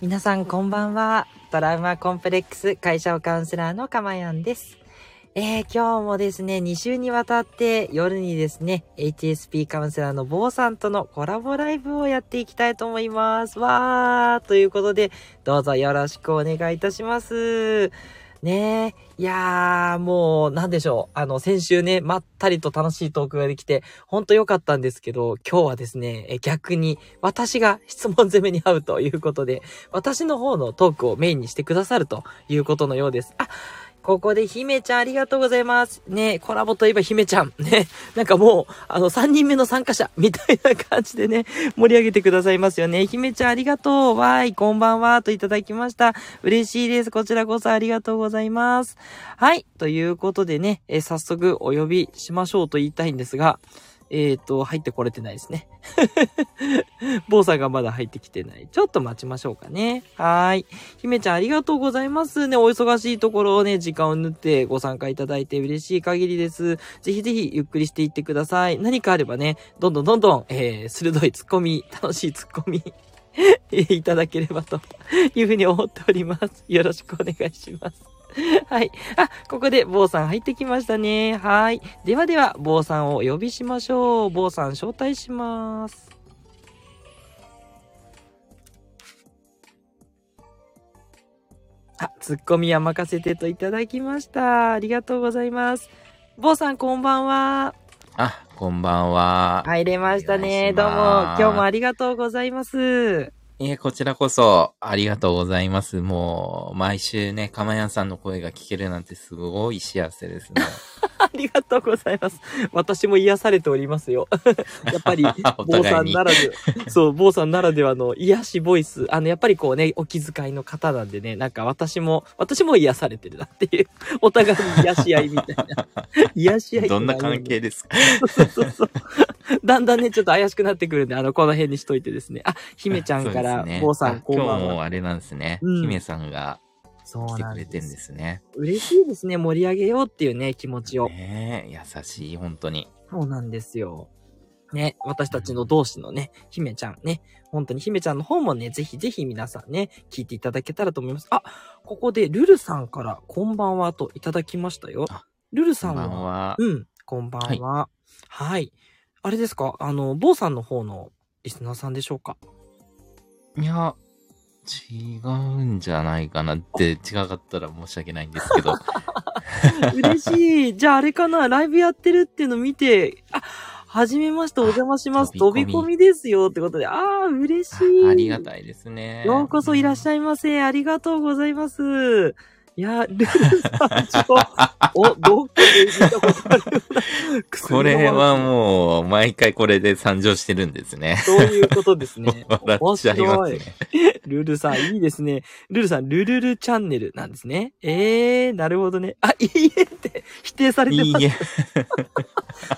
皆さんこんばんは。トラウマコンプレックス会社カウンセラーのかまやんです。えー、今日もですね、2週にわたって夜にですね、HSP カウンセラーの坊さんとのコラボライブをやっていきたいと思います。わーということで、どうぞよろしくお願いいたします。ねえ。いやー、もう、なんでしょう。あの、先週ね、まったりと楽しいトークができて、ほんと良かったんですけど、今日はですね、え逆に、私が質問攻めに合うということで、私の方のトークをメインにしてくださるということのようです。あ、ここで姫ちゃんありがとうございます。ねコラボといえば姫ちゃん。ねなんかもう、あの、3人目の参加者、みたいな感じでね、盛り上げてくださいますよね。姫ちゃんありがとう。わーい、こんばんは。といただきました。嬉しいです。こちらこそありがとうございます。はい。ということでね、え早速お呼びしましょうと言いたいんですが、えっ、と、入ってこれてないですね。坊さんがまだ入ってきてない。ちょっと待ちましょうかね。はーい。姫ちゃんありがとうございますね。お忙しいところをね、時間を縫ってご参加いただいて嬉しい限りです。ぜひぜひゆっくりしていってください。何かあればね、どんどんどんどん、えー、鋭いツッコミ、楽しいツッコミ、いただければというふうに思っております。よろしくお願いします。はい。あ、ここで坊さん入ってきましたね。はい。ではでは、坊さんをお呼びしましょう。坊さん招待します。あ、ツッコミは任せてといただきました。ありがとうございます。坊さんこんばんは。あ、こんばんは。入れましたね。おどうも、今日もありがとうございます。いえ、こちらこそ、ありがとうございます。もう、毎週ね、かまやんさんの声が聞けるなんてすごい幸せですね。ありがとうございます。私も癒されておりますよ。やっぱり、お坊さんならで、そう、坊さんならではの癒しボイス。あの、やっぱりこうね、お気遣いの方なんでね、なんか私も、私も癒されてるなっていう、お互いに癒し合いみたいな。癒し合いどんな関係ですか？そうそうそう。だんだんね、ちょっと怪しくなってくるんで、あの、この辺にしといてですね。あ、姫ちゃんから坊さん、あこんばん今日もは。あれなんですね。うん姫さんがそう来て。くれてんですすね。嬉しいですね、盛り上げようっていうね、気持ちを。ねえ、優しい、本当に。そうなんですよ。ね、私たちの同志のね、姫ちゃんね、本当に姫ちゃんの方もね、ぜひぜひ皆さんね、聞いていただけたらと思います。あ、ここでルルさんからこんばんはといただきましたよあ。ルルさこんんは、ばんは。うん、こんばんは。はい。あれですか？あの、坊さんの方のリスナーさんでしょうか？いや、違うんじゃないかなって、違かったら申し訳ないんですけど。嬉しい。じゃああれかな？ライブやってるっていうの見て、あ、はじめまして、お邪魔します。飛飛び込みですよってことで、ああ、嬉しい。あありがたいですね。ようこそいらっしゃゃいませ。ありがとうございます。いや、ルルさんちょ、お、どっかで見たことあるようなこれはもう、毎回これで参上してるんですね。そういうことですね。笑っちゃいますね。ルルさん、いいですね。ルルさん、ルルルチャンネルなんですね。ええー、なるほどね。あ、いいえって否定されてます。いいえ。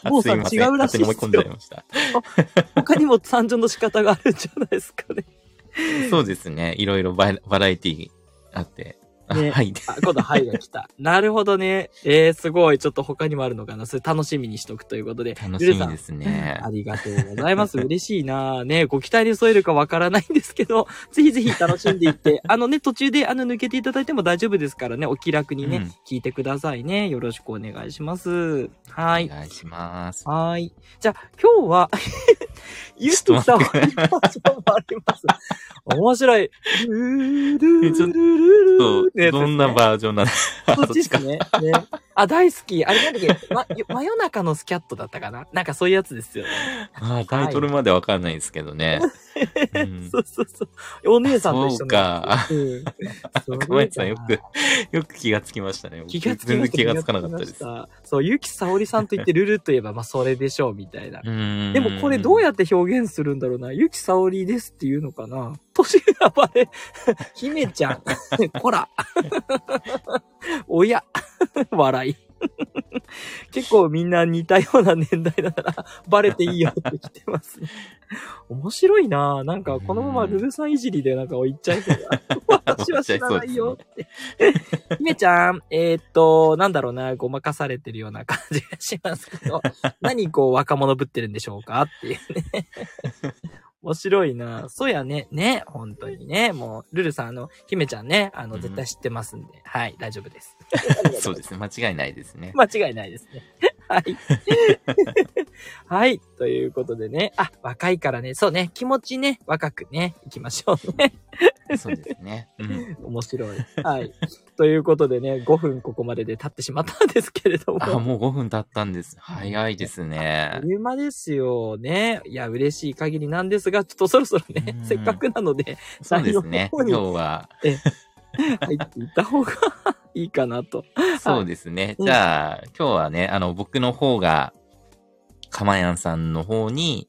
坊さん違うらしいっすよ。他にも参上の仕方があるんじゃないですかね。そうですね。いろいろバラバラエティあって。あねはい。あ、今度、はいが来た。なるほどね。えー、すごい。ちょっと他にもあるのかな。それ楽しみにしとくということで。楽しみですねあ。りがとうございます。嬉しいなね、ご期待に添えるかわからないんですけど、ぜひぜひ楽しんでいって、あのね、途中であの抜けていただいても大丈夫ですからね、お気楽にね、うん聞いてくださいね。よろしくお願いします。はい。お願いします。はい。じゃあ、今日は、ゆっと待ってバージョンもあります。面白い。ルールルルどんなバージョンなの？そっちっすね。ね。あ、大好き。あれなんだっけ、ま、真夜中のスキャットだったかな？なんかそういうやつですよね。あタイトルまでわかんないですけどね。うんそうそうそう。お姉さんと一緒そうか。うん。それがかまえさんよく、よく気がつきましたね。僕気がつ。全然気がつかなかったです。そう、ゆきさおりさんと言ってルルといえば、まあそれでしょう、みたいな。ででもこれどうやって表現するんだろうな。ゆきさおりですっていうのかな年がバレ、姫ちゃん、こら、親、笑い。結構みんな似たような年代だから、バレていいよって来てますね。面白いななんかこのままルルさんいじりでなんか言っちゃいそうだ。私は知らないよって。姫ちゃん、えーっと、なんだろうな、ごまかされてるような感じがしますけど、何こう若者ぶってるんでしょうかっていうね。面白いな。そうやね。ね。本当にね。もう、ルルさん、あの、姫ちゃんね、あの、うん絶対知ってますんで。はい、大丈夫です。そうですね。間違いないですね。間違いないですね。はい。はい。ということでね。あ、若いからね。そうね。気持ちね、若くね、行きましょうね。そうですね。うん。面白い。はい。ということでね、5分ここまでで経ってしまったんですけれども。あ、もう5分経ったんです。早いですあねっと。いう間ですよね。いや、嬉しい限りなんですが、ちょっとそろそろねう、んせっかくなので、そうですね。内今日は、入っていった方がいいかなと。そうですね。うんじゃあ、今日はね、あの、僕の方が、かまやんさんの方に、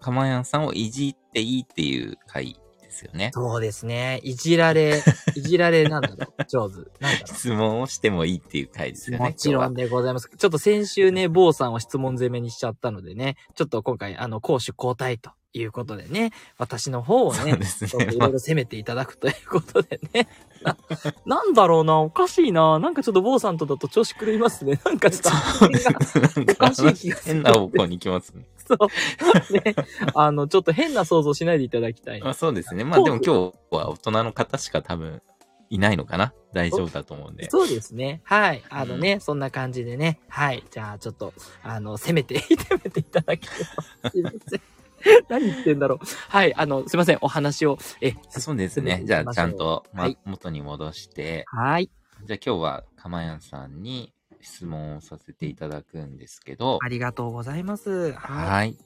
かまやんさんをいじっていいっていう回ですよね。そうですね。いじられ、いじられなんだろう。上手。なんだろ質問をしてもいいっていう回ですう。よね。もちろんでございます。ちょっと先週ね、坊さんを質問攻めにしちゃったのでね、ちょっと今回、あの、攻守交代ということでね、私の方をねね。いろいろ攻めていただくということでね。な、なんだろうな、おかしいな。なんかちょっと坊さんとだと調子狂いますね。なんかちょっとおかしい気がする変な方向に行きますね。そう。ね。あの、ちょっと変な想像しないでいただきたい。まあそうですね。まあでも今日は大人の方しか多分いないのかな大丈夫だと思うんで。そうですね。はい。あのね、そんな感じでね。はい。じゃあ、ちょっと、あの、攻めて、攻めていただければ。すいません。何言ってんだろう。はい。あの、すいません。お話を、え、そうですね。じゃあちゃんと、まはい元に戻して、はい。じゃあ今日はかまやんさんに質問をさせていただくんですけど、ありがとうございます。はい。はい。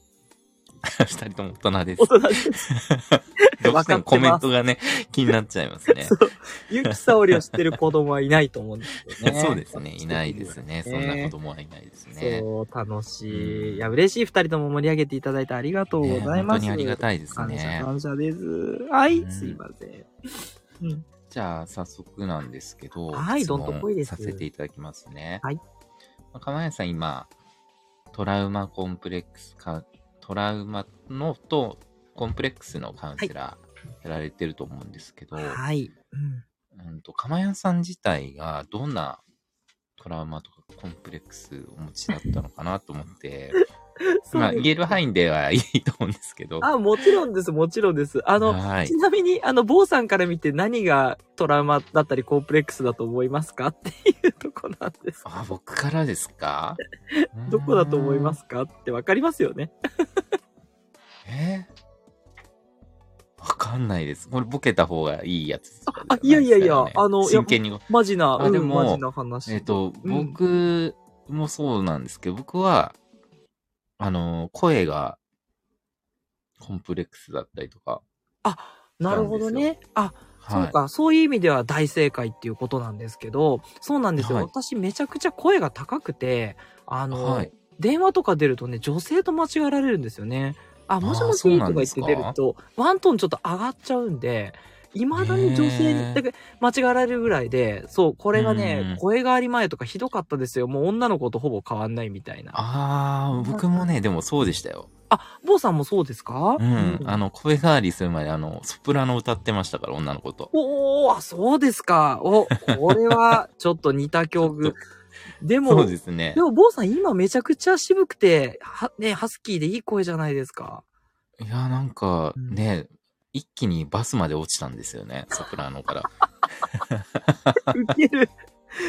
二人とも大人です大。人です。どうしてもコメントがね、気になっちゃいますね そ。う。ゆきさおりを知ってる子供はいないと思うんですよね。そうですね。いないですね。そんな子供はいないですね。そう、楽しい。うんいや、嬉しい二人とも盛り上げていただいてありがとうございねます。本当にありがたいです感謝、ね。感謝です。はい、うんすいません。うん。じゃあ、早速なんですけど、はいどんとこいですさせていただきますね。はい。まあかまやさん、今、トラウマコンプレックスか、トラウマのとコンプレックスのカウンセラーやられてると思うんですけど、はい。うん。うんと、かまやさん自体がどんなトラウマとかコンプレックスお持ちだったのかなと思って、まあ、言える範囲ではいいと思うんですけど、あ、もちろんです、もちろんです。あの、はいち。なみに、あの、坊さんから見て何がトラウマだったりコンプレックスだと思いますかっていうとこなんです。あ、僕からですか？どこだと思いますかってわかりますよね。え？わかんないです。これボケた方がいいやつとかあ、いやいやいや、あの、真剣に。マジな、あでもうんマジな話。えっ、と、うん僕もそうなんですけど、僕は、あの、声がコンプレックスだったりとか、なるほどね。あ、そうはい。か、そういう意味では大正解っていうことなんですけど、そうなんですよ。はい私めちゃくちゃ声が高くて、あの、はい電話とか出るとね、女性と間違えられるんですよね。あ、もしもしとか言って出ると、ワントーンちょっと上がっちゃうんで、未だに女性にだけ間違えられるぐらいで、そう、これがうねん、声変わり前とかひどかったですよ。もう女の子とほぼ変わんないみたいな。あ、あー、僕もね、でもそうでしたよ。坊さんもそうですか？うん。あの、声変わりする前、あの、ソプラノ歌ってましたから、女の子と。おー、あそうですか。お、これはちょっと似た曲。でも、そうですねで。も、坊さん今めちゃくちゃ渋くて、は、ね、ハスキーでいい声じゃないですか。いや、なんか、うんね、一気にバスまで落ちたんですよね、ソプラノから。ウケる。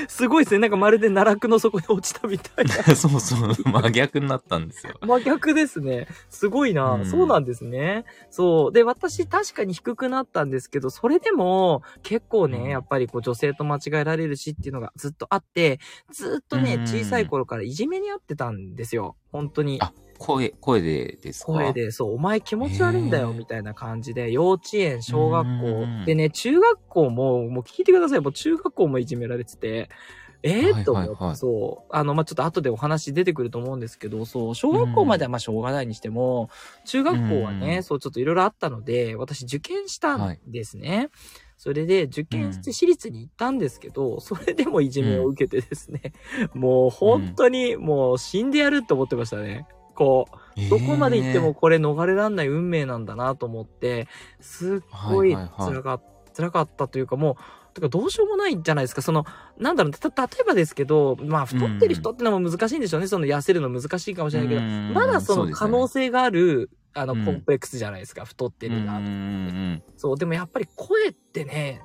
すごいですね。なんかまるで奈落の底に落ちたみたいな。そうそう、真逆になったんですよ。真逆ですね。すごいな、うんそうなんですね。そう。で、私確かに低くなったんですけど、それでも結構ね、うんやっぱりこう女性と間違えられるしっていうのがずっとあって、ずっとね、うん小さい頃からいじめにあってたんですよ。本当に。あ、声、声でですか？声。で、そう、お前気持ち悪いんだよ、みたいな感じで、幼稚園、小学う校ん、でね、中学校も、もう聞いてください、もう中学校もいじめられてて、ええはいと思って、はいはいそう。あの、まあ、ちょっと後でお話出てくると思うんですけど、そう、小学校まではまあしょうがないにしても、中学校はね、うん。そう、ちょっといろいろあったので、私受験したんですね。それで、受験して私立に行ったんですけど、それでもいじめを受けてですね、もう本当にもう死んでやるって思ってましたね。こう、どこまで行ってもこれ逃れらんない運命なんだなと思って、すっごい辛かった、辛かったというかもう、てかどうしようもないじゃないですか。その、なんだろう、た、例えばですけど、まあ太ってる人ってのも難しいんでしょうね。その痩せるの難しいかもしれないけど、うんまだその可能性がある、あの、うんコンプレックスじゃないですか。太ってるな。うんうんうんそう、でもやっぱり声ってね、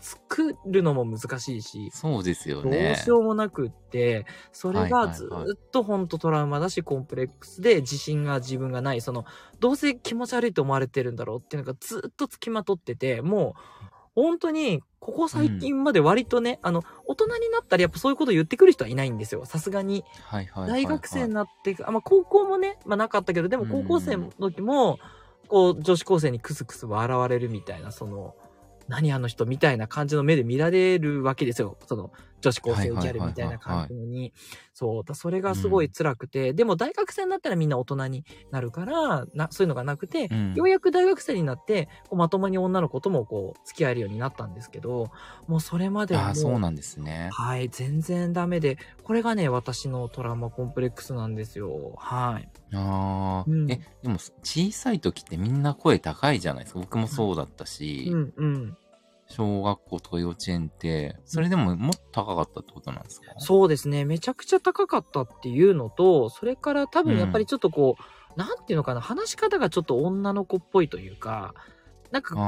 作るのも難しいし、そうですよどうね。しようもなくって、それがずーっとほんとトラウマだし、コンプレックスで自信が自分がない、その、どうせ気持ち悪いと思われてるんだろうっていうのがずっとつきまとってて、もう、本当に、ここ最近まで割とね、あの、大人になったらやっぱそういうこと言ってくる人はいないんですよ。さすがに。はいはいはいはい。大学生になって、あ、まあ高校もね、まあなかったけど、でも高校生の時も、こう、女子高生にクスクス笑われるみたいな、その、何あの人みたいな感じの目で見られるわけですよ。その、女子高生ギャルみたいな感じのに。そう。だそれがすごい辛くて、でも大学生になったらみんな大人になるから、な、そういうのがなくて、うんようやく大学生になって、こうまともに女の子ともこう、付き合えるようになったんですけど、もうそれまではもああ、そうなんですね。はい、全然ダメで、これがね、私のトラウマコンプレックスなんですよ。はい。ああ、うんえ、でも小さい時ってみんな声高いじゃないですか。僕もそうだったし、うんうん。小学校とか幼稚園って、それでももっと高かったってことなんですか？そうですね。めちゃくちゃ高かったっていうのと、それから多分やっぱりちょっとこう、なんていうのかな、話し方がちょっと女の子っぽいというか、なんかこう。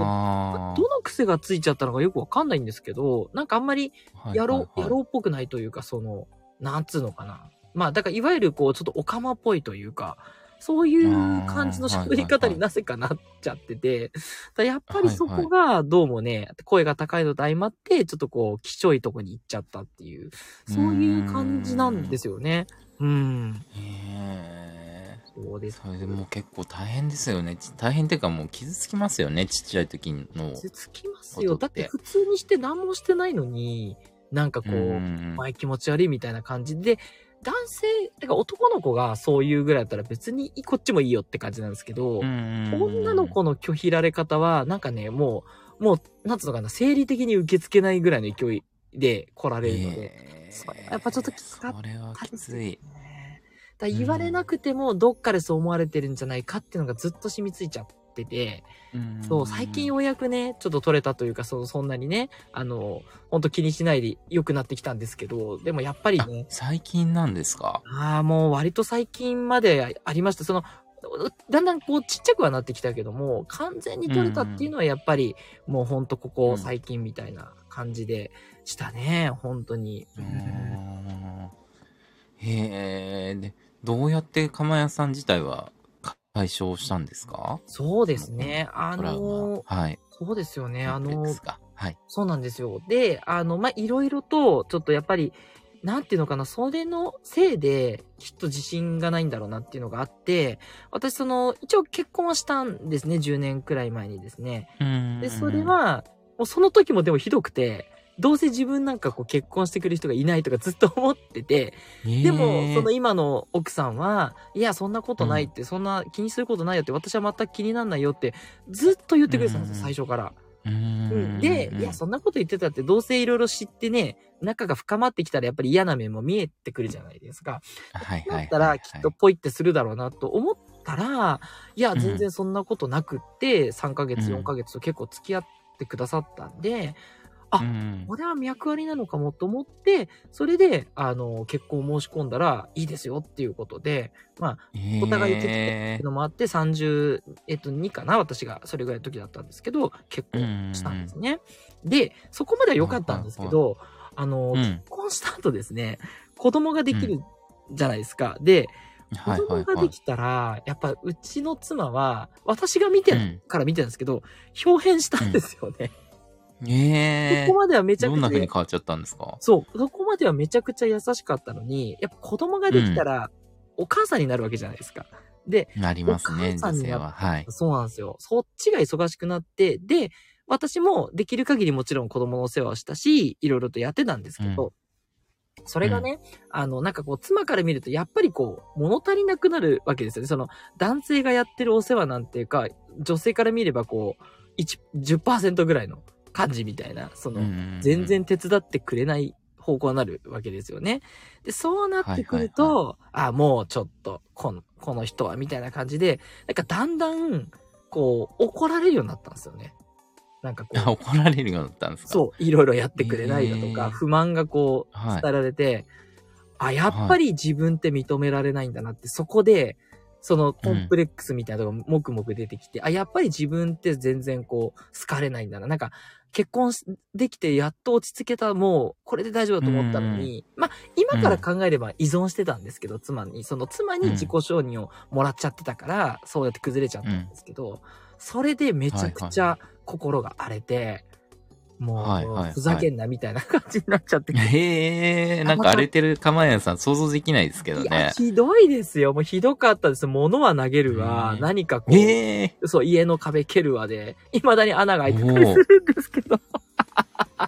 どの癖がついちゃったのかよくわかんないんですけど、なんかあんまりはい野郎、はいはい野郎っぽくないというか、その、なんつうのかな。まあ、だからいわゆるこう、ちょっとオカマっぽいというか、そういう感じの喋り方になぜかなっちゃってて、やっぱりそこがどうもね、声が高いのと相まって、ちょっとこう、きちょいとこに行っちゃったっていう、そういう感じなんですよね。うん。へえ。そうです。それでもう結構大変ですよね。ち大変っていうかもう傷つきますよね。ちっちゃい時の。傷つきますよ。だってて普通にして何もしてないのに、なんかこう、ん前気持ち悪いみたいな感じで、男性、てか男の子がそういうぐらいだったら別にこっちもいいよって感じなんですけど、女の子の拒否られ方は、なんかね、もう、もう、なんつうのかな、生理的に受け付けないぐらいの勢いで来られるので、えー。それやっぱちょっときつかったそれはきつい。だ言われなくても、どっかでそう思われてるんじゃないかっていうのがずっと染みついちゃってて、そう、最近ようやくね、ちょっと取れたというか、そそんなにね、あの、ほんと気にしないで良くなってきたんですけど、でもやっぱりあね、最近なんですか？ああ、もう割と最近までありました。その、だんだんこうちっちゃくはなってきたけども、完全に取れたっていうのはやっぱり、もうほんとここ最近みたいな感じでしたね、本当に。うーんへえ。で、どうやって釜屋さん自体は解消したんですか？そうですね。あの、マ。はい。そうですよね。あのはい。そうなんですよ。で、あの、まあ、いろいろと、ちょっとやっぱり、なんていうのかな、それのせいで、きっと自信がないんだろうなっていうのがあって、私、その、一応結婚はしたんですね、10年くらい前にですね。で、それ、は、もうその時もでもひどくて、どうせ自分なんかこう結婚してくる人がいないとかずっと思ってて、でも、その今の奥さんは、いや、そんなことないって、そんな気にすることないよって、私は全く気にならないよって、ずっと言ってくれてたんですよ、うん。最初から。うーん。で、いや、そんなこと言ってたって、どうせいろいろ知ってね、仲が深まってきたらやっぱり嫌な面も見えてくるじゃないですか。はいはいはいはい。だったら、きっとポイってするだろうなと思ったら、いや、全然そんなことなくって、3ヶ月、うん。4ヶ月と結構付き合ってくださったんで、あうんこれは脈ありなのかもと思って、それで、あの、結婚を申し込んだらいいですよっていうことで、まあ、お互い受けてへいうのもあって、30、えっと、2かな私がそれぐらいの時だったんですけど、結婚したんですね。で、そこまでは良かったんですけど、あの、ーうん結婚した後ですね、子供ができるじゃないですか。で、子はいはいはい。供ができたら、やっぱうちの妻は、私が見てうんから見てるんですけど、表変したんですよね。えそこまではめちゃくちゃどんな風に変わっちゃったんですか？そう、そこまではめちゃくちゃ優しかったのに、やっぱ子供ができたら、お母さんになるわけじゃないですか。で、なりますね、お母さんにな女性は。はい。そうなんですよ。そっちが忙しくなって、で、私もできる限りもちろん子供のお世話をしたし、いろいろとやってたんですけど、それがね、あの、なんかこう、妻から見ると、やっぱりこう、物足りなくなるわけですよね。その、男性がやってるお世話なんていうか、女性から見ればこう、1、10%ぐらいの感じみたいな、その、全然手伝ってくれない方向になるわけですよね。で、そうなってくると、あ、もうちょっと、この、この人は、みたいな感じで、なんかだんだん、こう、怒られるようになったんですよね。なんかこあう、怒られるようになったんですか？そう、いろいろやってくれないだとか、へー。不満がこう、はい。伝えられて、あ、やっぱり自分って認められないんだなって、そこで、そのコンプレックスみたいなのがもくもく出てきて、あ、やっぱり自分って全然こう、好かれないんだな。なんか、結婚しできてやっと落ち着けた、もう、これで大丈夫だと思ったのに、まあ、今から考えれば依存してたんですけど、妻に、その妻に自己承認をもらっちゃってたから、そうやって崩れちゃったんですけど、それでめちゃくちゃ心が荒れて、もはいはいはいうふざけんなみたいな感じになっちゃって、へえ、なんか荒れてる釜屋さん想像できないですけどいや、ね。ひどいですよ。もうひどかったです。物は投げるわう。ん何かこう、ええそう、家の壁蹴るわで、未だに穴が開いてたりするんですけど。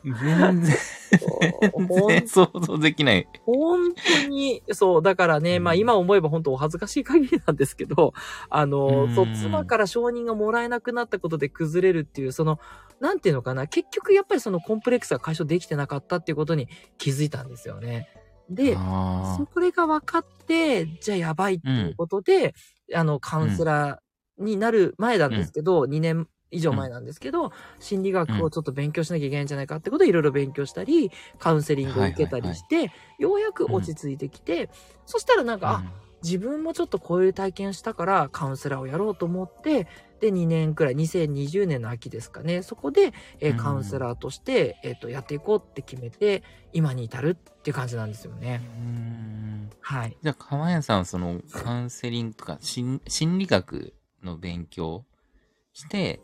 全然、全然想像できない。本当に、そう、だからね、まあうん今思えば本当お恥ずかしい限りなんですけど、あのう、ん。そう、妻から承認がもらえなくなったことで崩れるっていう、その、なんていうのかな、結局やっぱりそのコンプレックスが解消できてなかったっていうことに気づいたんですよね。で、あそこれが分かって、じゃあやばいっていうことで、あの、カウンセラーになる前なんですけど、2年以上前なんですけど、心理学をちょっと勉強しなきゃいけないんじゃないかってことでいろいろ勉強したり、カウンセリングを受けたりして、ようやく落ち着いてきて、そしたらなんか、あ、あ、自分もちょっとこういう体験したからカウンセラーをやろうと思って、で、2年くらい、2020年の秋ですかね、そこで、えーうん。カウンセラーとして、えっ、と、やっていこうって決めて、今に至るっていう感じなんですようね。んはい。じゃあ、釜屋さんはそのカウンセリングとか心心理学の勉強して、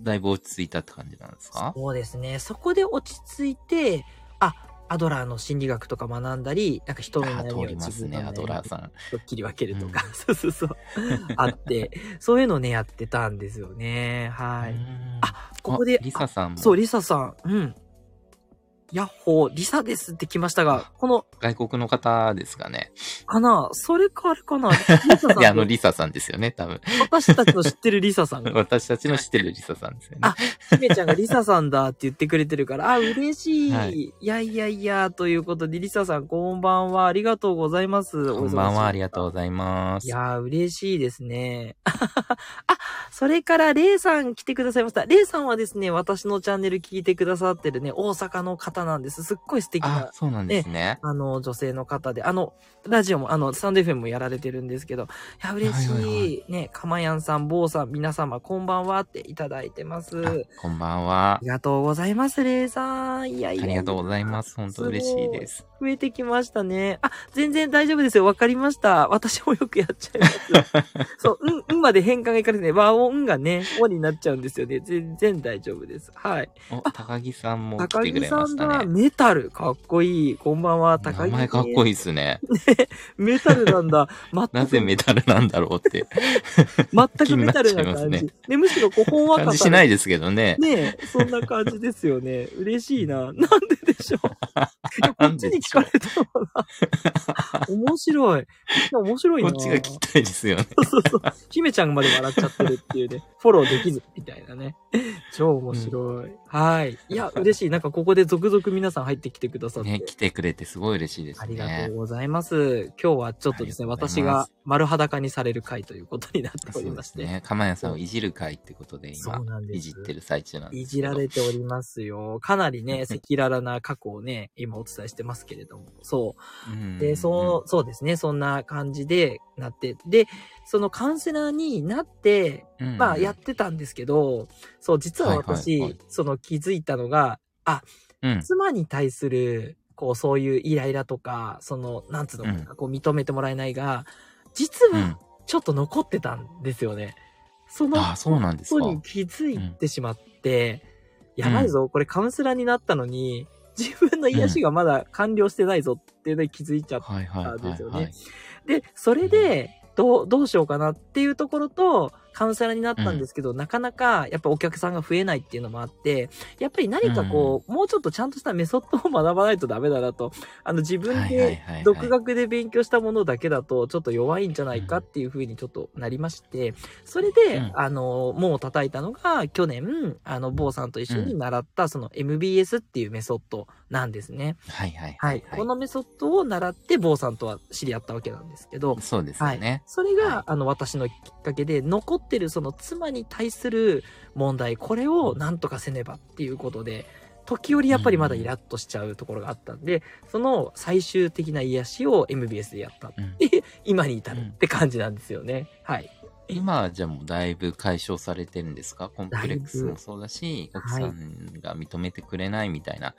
だいぶ落ち着いたって感じなんですか？そうですね。そこで落ち着いて、あ、アドラーの心理学とか学んだり、なんか人のあ悩みを自分のアドラー悩さん。みを切り分けるとか、そうそうそう。あって、そういうのをね、やってたんですよね。はい。うんあ、ここであ、リサさんもそう、リサさん。うん。ヤッホー、リサですって来ましたが、この、外国の方ですかね。かな？それかあれかな？リサさん いや、あの、リサさんですよね、多分。私たちの知ってるリサさんが、私たちの知ってるリサさんですよね。あひめちゃんがリサさんだって言ってくれてるから、あ、嬉しい。はいい、やいやいや、ということで、リサさんこんばんは。ありがとうございます。こんばんは、ありがとうごいざいます。いやー、嬉しいですね。あ、それから、レイさん来てくださいました。レイさんはですね、私のチャンネル聞いてくださってるね、大阪の方なんです。すっごい素敵あな、、そうなんですね。あの、女性の方で、あの、ラジオも、あの、スタンド FM もやられてるんですけど、いや、嬉しい。はいはいはね、かまやんさん、坊さん、皆様、こんばんはっていただいてます。あこんばんはあ。りがとうございます、レイさん。いやいやありがとうございます。本当嬉しいです。増えてきましたね。あ、全然大丈夫ですよ。わかりました。私もよくやっちゃいます。そう、うん、うんまで変換がいかれてね、和音がね、おになっちゃうんですよね。全然大丈夫です。はい。お、高木さんも来高木てくれさんだ。ましたね。メタル。かっこいい。こんばんは。高名木。前かっこいい。いですね。メタルなんだ。なぜメタルなんだろうって 全くメタルな感じ。ね、むしろこう、ほんわか感じしないですけどね。ねえ、そんな感じですよね。嬉しいな。なんででしょう。こっちにででしょう聞かれな。面白い。みんな面白いな。こっちが聞きたいですよね。そうそうそう。姫ちゃんまで笑っちゃってるっていうね。フォローできず、みたいなね。超面白い。はい。いや、嬉しい。なんかここで続々皆さん入ってきてくださって。ね、来てくれてすごい嬉しいですありがとねう。ございます。今日はちょっとですね、がとうござ私が丸裸にされる回ということになっておそうりまして。ですね。かまやさんをいじる会ってことで今そうなん、ですいじってる最中なんでいすけど。じられておりますよ。かなりね、赤裸々な過去をね、今お伝えしてますけれども。そう。うんで、そう、そうですね。そんな感じでなって。で、そのカウンセラーになって、うんまあやってたんですけど、そう、実は私、はいはいはいその気づいたのが、あ、うん。妻に対する、こう、そういうイライラとか、その、なんつうのうんこう、認めてもらえないが、実はうん。ちょっと残ってたんですよね。そのああ、そうなんですか。ことに気づいてしまって、やばいぞ、これカウンセラーになったのに、自分の癒しがまだ完了してないぞっていうのに気づいちゃっはいはいはいですよねはい。で、それで、どう、どうしようかなっていうところと、カウンセラーになったんですけど、なかなか、やっぱお客さんが増えないっていうのもあって、やっぱり何かこう、もうちょっとちゃんとしたメソッドを学ばないとダメだなと、あの、自分はいはいはいではい。独学で勉強したものだけだと、ちょっと弱いんじゃないかっていうふうにちょっとなりまして、それで、うん。あの、門を叩いたのが、去年、あの、坊さんと一緒に習った、その MBS っていうメソッドなんですね。はいはいはい。このメソッドを習って、坊さんとは知り合ったわけなんですけど、そうですよね。それが、はい。あの、私のきっかけで、残ってるその妻に対する問題、これをなんとかせねばっていうことで、時折やっぱりまだイラッとしちゃうところがあったんで、その最終的な癒しを MBS でやったって、うん 今に至るって感じなんですよね。はい。今はじゃあもうだいぶ解消されてるんですか？コンプレックスもそうだし、はい奥さんが認めてくれないみたいな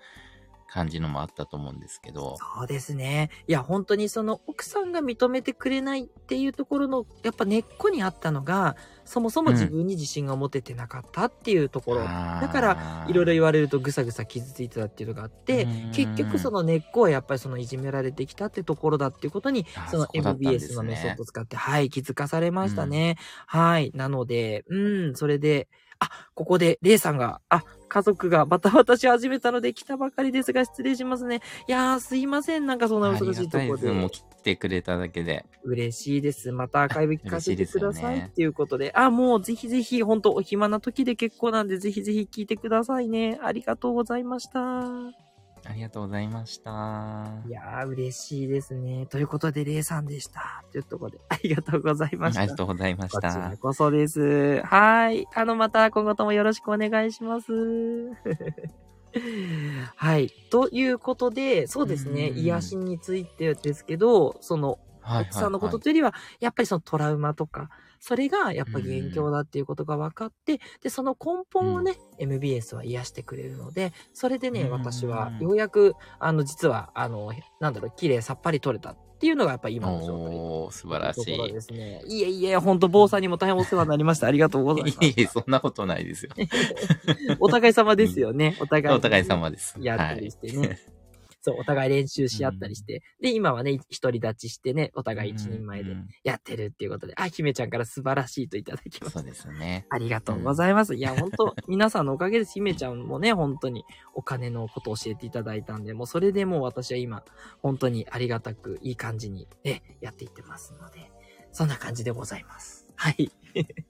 感じのもあったと思うんですけど。そうですね。いや、本当にその奥さんが認めてくれないっていうところの、やっぱ根っこにあったのが、そもそも自分に自信が持ててなかったっていうところ。だだから、いろいろ言われるとぐさぐさ傷ついてたっていうのがあって、結局その根っこはやっぱりそのいじめられてきたってところだっていうことにあ、その MBS のメねソッドを使って、はい、気づかされましたね。はい。なので、うん、それで、あ、ここで、レイさんが、あ、家族がバタバタし始めたので来たばかりですが失礼しますね。いやー、すいません。なんかそんなあ難しいところで。もう来てくれただけで。嬉しいです。またアーカイブ聞かせてくださいっていうことで。あ、もうぜひぜひ、本当お暇な時で結構なんで、ぜひぜひ聞いてくださいね。ありがとうございました。ありがとうございました。いやー、嬉しいですね。ということで、レイさんでした。というところで、ありがとうございました。ありがとうございましたこちら。こそです。はい。あの、また今後ともよろしくお願いします。はい。ということで、そうですね。うん癒しについてですけど、その、はい奥さんのことというよりは、やっぱりそのトラウマとか、それがやっぱ元凶だっていうことが分かって、で、その根本をね、MBS は癒してくれるので、それでね、うん私はようやく、あの、実は、あの、なんだろう、綺麗さっぱり取れたっていうのがやっぱり今の状態。素晴らしいで。すね。いえいえ、本当坊さんにも大変お世話になりました。ありがとうございます。いえいえ、そんなことないですよ。お互い様ですよね。お互い。お互い様です。やったりしてね。そう、お互い練習し合ったりして。で、今はね、一人立ちしてね、お互い一人前でうんうんやってるっていうことで、あ、姫ちゃんから素晴らしいといただきましたそう。ですよね。ありがとうございます。いや、本当 皆さんのおかげです。姫ちゃんもね、本当にお金のことを教えていただいたんで、もうそれでもう私は今、本当にありがたく、いい感じに、ね、やっていってますので、そんな感じでございます。はい。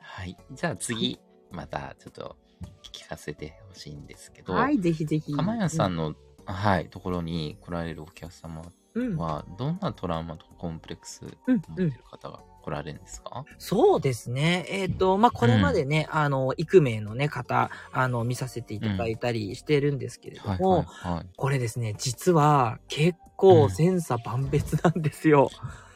はい。じゃあ次、またちょっと聞かせてほしいんですけど、はい、ぜひぜひ。かまやさんの、はい、ところに来られるお客様うん、は、どんなトラウマとかコンプレックスうん持ってる方が来られるんですか、そうですね。えっ、と、まあ、これまでね、あの、育名のね、方、あの、見させていただいたりしてるんですけれどはい、も、はい、はい。これですね、実は結構千差万別なんですよ。ああ、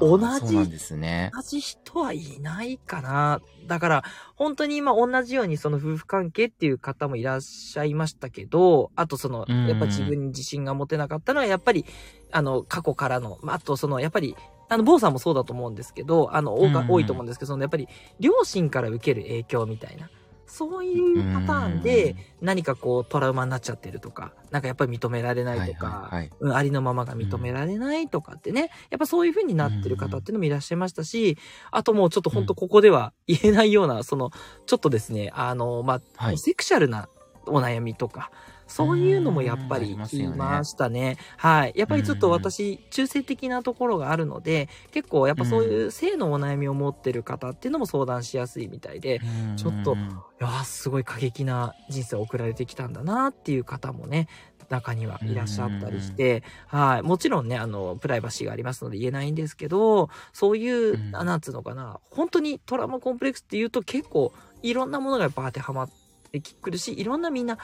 同じね。同じ人はいないかな。だから、本当に今同じようにその夫婦関係っていう方もいらっしゃいましたけど、あとその、うんやっぱ自分に自信が持てなかったのは、やっぱり、あの、過去からの、まああとその、やっぱり、あの、坊さんもそうだと思うんですけど、あの、多いと思うんですけど、その、やっぱり、両親から受ける影響みたいな。そういうパターンで、何かこうトラウマになっちゃってるとか、なんかやっぱり認められないとか、はいはいはい。うん、ありのままが認められないとかってね、やっぱそういう風になってる方っていうのもいらっしゃいましたし、あともうちょっと本当ここでは言えないような、その、ちょっとですね、あの、まあ、はい。セクシャルなお悩みとか、そういうのもやっぱり聞きましたね。はい。やっぱりちょっと私、中性的なところがあるので、結構やっぱそういう性のお悩みを持ってる方っていうのも相談しやすいみたいで、ちょっとうんいやーすごい過激な人生を送られてきたんだなっていう方もね、中にはいらっしゃったりして、はい。もちろんね、あの、プライバシーがありますので言えないんですけど、そういう、うんあなんつうのかな、本当にトラウマコンプレックスっていうと結構いろんなものがやっぱ当てはまってくるし、いろんなみんな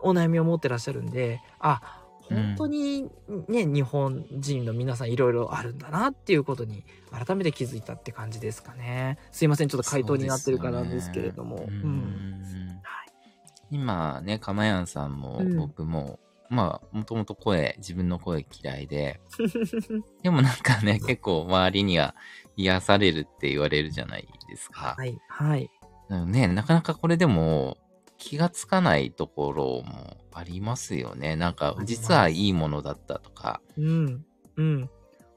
お悩みを持ってらっしゃるんで、あ、本当にね、日本人の皆さんいろいろあるんだなっていうことに改めて気づいたって感じですかね。すいません、ちょっと回答になってるかなんですけれども。そうですよねうんうんはい今ね、かまやんさんもうん僕も、まあ、もともと声、自分の声嫌いで、でもなんかね、結構周りには癒されるって言われるじゃないですか。はい、はい。ね、なかなかこれでも気がつかないところもありますよね。なんか実はいいものだったとか。うん、うん。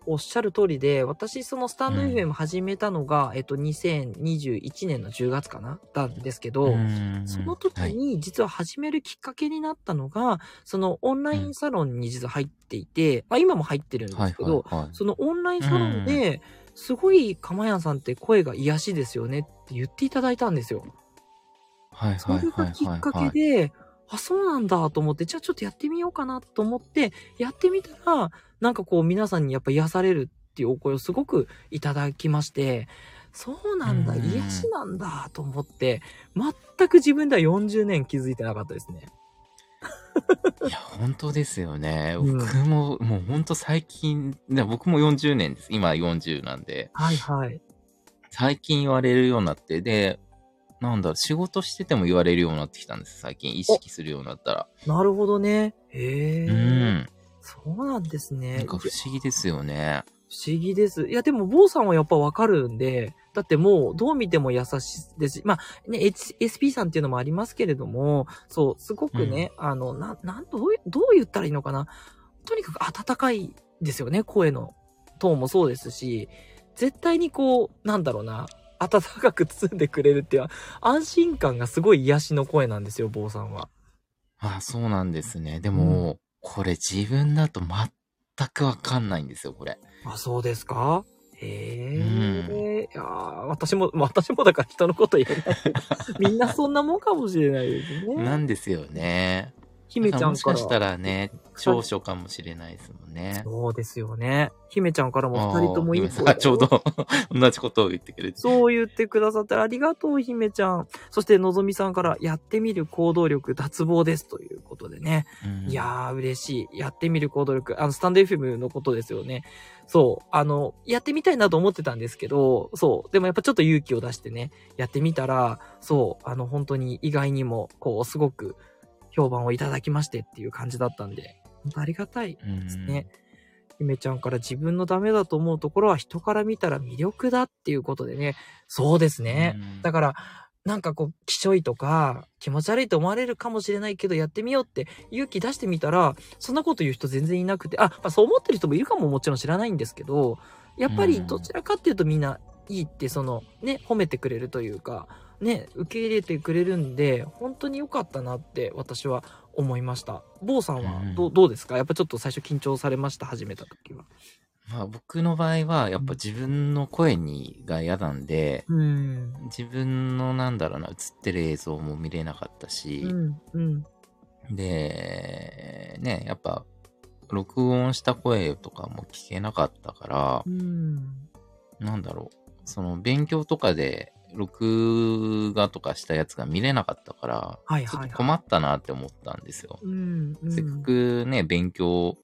おっしゃる通りで、私、そのスタンドうん FM 始めたのが、えっと、2021年の10月かな？だんですけど、んその時はいに実は始めるきっかけになったのが、そのオンラインサロンに実は入っていて、まあ今も入ってるんではいすけど、はいはい。そのオンラインサロンで、すごい、かまやんさんって声が癒しですよねって言っていただいたんですよ。はいそれはいはいがきっかはいけで、あ、そうなんだと思って、じゃあちょっとやってみようかなと思って、やってみたら、なんかこう皆さんにやっぱ癒されるっていうお声をすごくいただきまして、そうなんだ、うん癒しなんだと思って、全く自分では40年気づいてなかったですね。いや、本当ですよね。うん僕も、もう本当最近、ね僕も40年です。今40なんで、はいはい。最近言われるようになって、で、なんだろう、仕事してても言われるようになってきたんです。最近意識するようになったら。なるほどね。へえ。うん。そうなんですね。なんか不思議ですよね。不思議です。いや、でも、坊さんはやっぱわかるんで、だってもう、どう見ても優しいですし、まあ、ね、H- SP さんっていうのもありますけれども、そう、すごくね、あの、なん、なん、どうい、どう言ったらいいのかな。とにかく温かいですよね、声のトーンもそうですし、絶対にこう、なんだろうな、温かく包んでくれるっていう、安心感がすごい癒しの声なんですよ、坊さんは。あそうなんですね。でも、これ自分だと全くわかんないんですよ、これ。あ、そうですか？へえ、うんいやー私も、まあ私もだから人のこと言えない。みんなそんなもんかもしれないですね。なんですよね。姫ちゃんか。もしからしたらね、長所かもしれないですもんね。そうですよね。姫ちゃんからも二人ともいいあー姫さんちょうど 同じことを言ってくれて。そう言ってくださってありがとう、姫ちゃん。そして、のぞみさんから、やってみる行動力脱帽です。ということでね。うんいやー、嬉しい。やってみる行動力。あの、スタンド FM のことですよね。そう。あの、やってみたいなと思ってたんですけど、そう。でもやっぱちょっと勇気を出してね、やってみたら、そう。あの、本当に意外にも、こう、すごく評判をいただきましてっていう感じだったんで、本当ありがたいですね。姫ちゃんから自分のダメだと思うところは人から見たら魅力だっていうことでね。そうですね。うんだから、なんかこう、きしょいとか、気持ち悪いと思われるかもしれないけど、やってみようって勇気出してみたら、そんなこと言う人全然いなくて、あ、まあ、そう思ってる人もいるかももちろん知らないんですけど、やっぱりどちらかっていうとみんないいって、その、ね、褒めてくれるというか、ね、受け入れてくれるんで、本当に良かったなって私は思いました。坊さんはど,、ううんどうですか？やっぱちょっと最初緊張されました？始めた時は。まあ僕の場合は、やっぱ自分の声にが嫌なんで、うん。自分のなんだろうな、映ってる映像も見れなかったうし、ん。うん。で、ね、やっぱ、録音した声とかも聞けなかったからう、ん。なんだろう、その勉強とかで、録画とかしたやつが見れなかったから、はいはいちょっと困ったなって思ったんですよ。うん。うんせっかくね、勉強、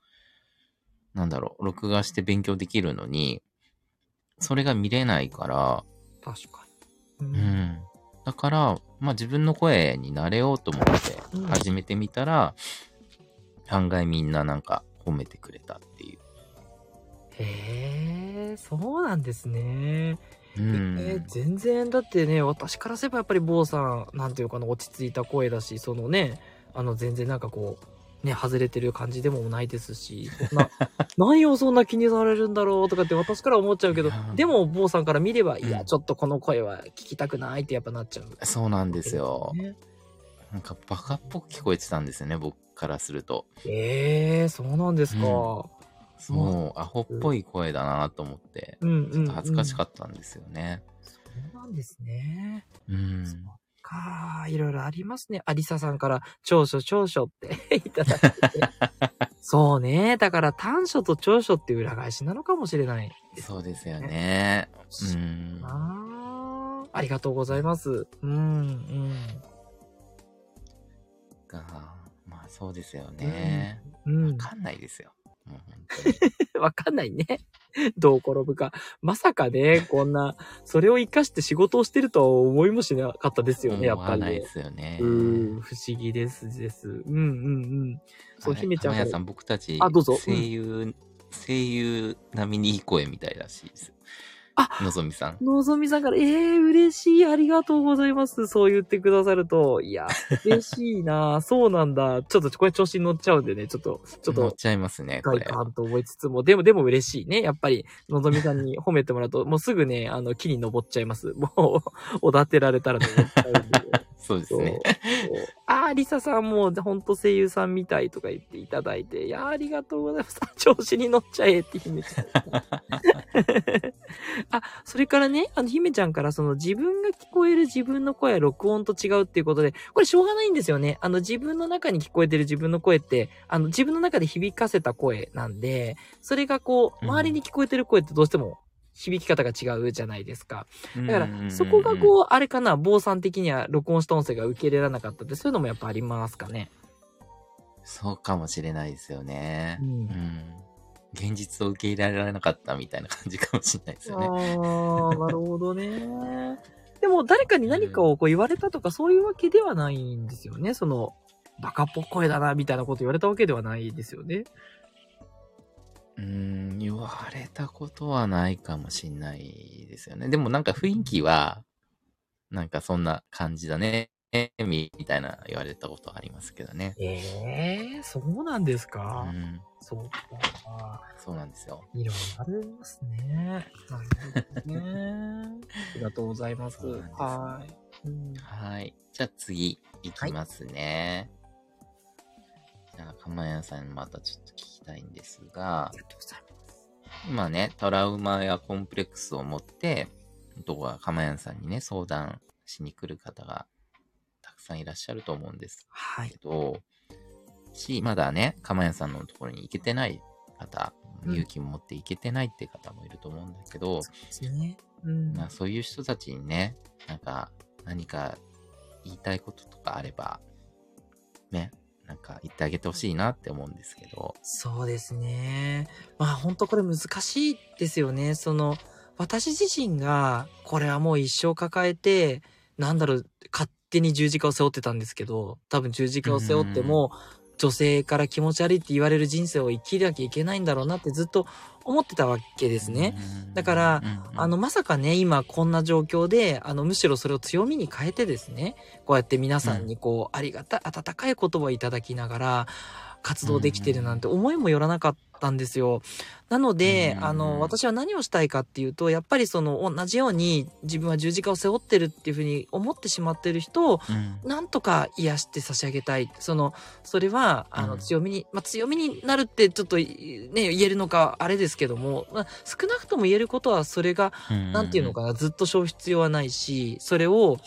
なんだろう、録画して勉強できるのに、それが見れないから、確かに。ううん。だから、まあ自分の声に慣れようと思ってうん始めてみたら、案外みんななんか褒めてくれたっていう。へえ、そうなんですね。うん。えー全然、だってね、私からすればやっぱり坊さん、なんていうかな、落ち着いた声だし、そのね、あの、全然なんかこう、ね、外れてる感じでもないですし、そんな、何をそんな気にされるんだろうとかって私から思っちゃうけどでも坊さんから見れば、うんいや、ちょっとこの声は聞きたくないってやっぱなっちゃう。そうなんですよ。ねなんかバカっぽく聞こえてたんですよね、僕からすると。ええそうなんですか。うんそう、アホっぽい声だなと思って、うんうん、ちょっと恥ずかしかっったんですよね。た。そうなんですね。うん。かあ、いろいろありますね。アリサさんから、長所長所っていただいて。そうね。だから短所と長所って裏返しなのかもしれないですそうですよね。うん。あーありがとうございます。うん、が、まあそうですよね。うん。うん。わかんないですよ。わかんないね。どう転ぶか。まさかね、こんな、それを活かして仕事をしてるとは思いもしなかったですよね、やっぱりないで。すよね。うん、不思議ですです。うんうんうん。そう、姫ちゃんさん、僕たち、あどうぞ声優、声優並みにいい声みたいらしいです。あのぞみさん。のぞみさんから、ええ嬉しい、ありがとうございます。そう言ってくださると、いや、嬉しいなそうなんだ。ちょっとこれ調子に乗っちゃうんでね、ちょっと、ちょっと、乗っちゃいますね、こ外れ。感と思いつつも、でも、でも嬉しいね。やっぱり、のぞみさんに褒めてもらうと、もうすぐね、あの、木に登っちゃいます。もう、おだてられたら登っちゃうんで。そうです。ね。あー、リサさんも、ほんと声優さんみたいとか言っていただいて、いやー、ありがとうございます。調子に乗っちゃえって姫ちゃん。あ、それからね、あの、姫ちゃんからその自分が聞こえる自分の声は録音と違うっていうことで、これしょうがないんですよね。あの、自分の中に聞こえてる自分の声って、あの、自分の中で響かせた声なんで、それがこう、うん周りに聞こえてる声ってどうしても響き方が違うじゃないですか。だから、そこがこう、あれかな、坊さん的には録音した音声が受け入れられなかったって、そういうのもやっぱありますかね。そうかもしれないですよね。ううんん。現実を受け入れられなかったみたいな感じかもしれないですよね。ああ、なるほどね。でも、誰かに何かをこう言われたとか、そういうわけではないんですよね。その、バカっぽい声だな、みたいなこと言われたわけではないですよね。うーん、言われたことはないかもしんないですよね。でもなんか雰囲気は、なんかそんな感じだね、みたいな言われたことありますけどね。ええそうなんですうか。ん、そうか。そうなんですよ。いろいろありますね。なるほどね。ありがとうございます。すはい。うんはい。じゃあ次、いきますね。じゃあ、かまやさんにまたちょっと聞きたいんですが。今ね、トラウマやコンプレックスを持って、どこかかまやんさんにね、相談しに来る方がたくさんいらっしゃると思うんですはいけ。ど、し、まだね、かまやんさんのところに行けてない方、うん勇気を持って行けてないって方もいると思うんだけど、そうですね。うん。まあそういう人たちにね、なんか何か言いたいこととかあれば、ね、なんか言ってあげてほしいなって思うんですけど、そうですね。まあ本当これ難しいですよね。その、私自身が、これはもう一生抱えて、なんだろう、勝手に十字架を背負ってたんですけど、多分十字架を背負っても、女性から気持ち悪いって言われる人生を生きなきゃいけないんだろうなってずっと思ってたわけですね。うん。だからあの、まさかね、今こんな状況で、あの、むしろそれを強みに変えてですね、こうやって皆さんにこう、ありがたい、温かい言葉をいただきながら、活動できてるなんて思いもよらなかったんですよ。なので、うんあの、私は何をしたいかっていうと、やっぱりその、同じように自分は十字架を背負ってるっていうふうに思ってしまってる人を、うんなんとか癒して差し上げたい。その、それは、あの、うん強みに、まあ、強みになるってちょっと、ね、言えるのか、あれですけども、まあ、少なくとも言えることは、それが、なんていうのかな、ずっと消う必要はないし、それを、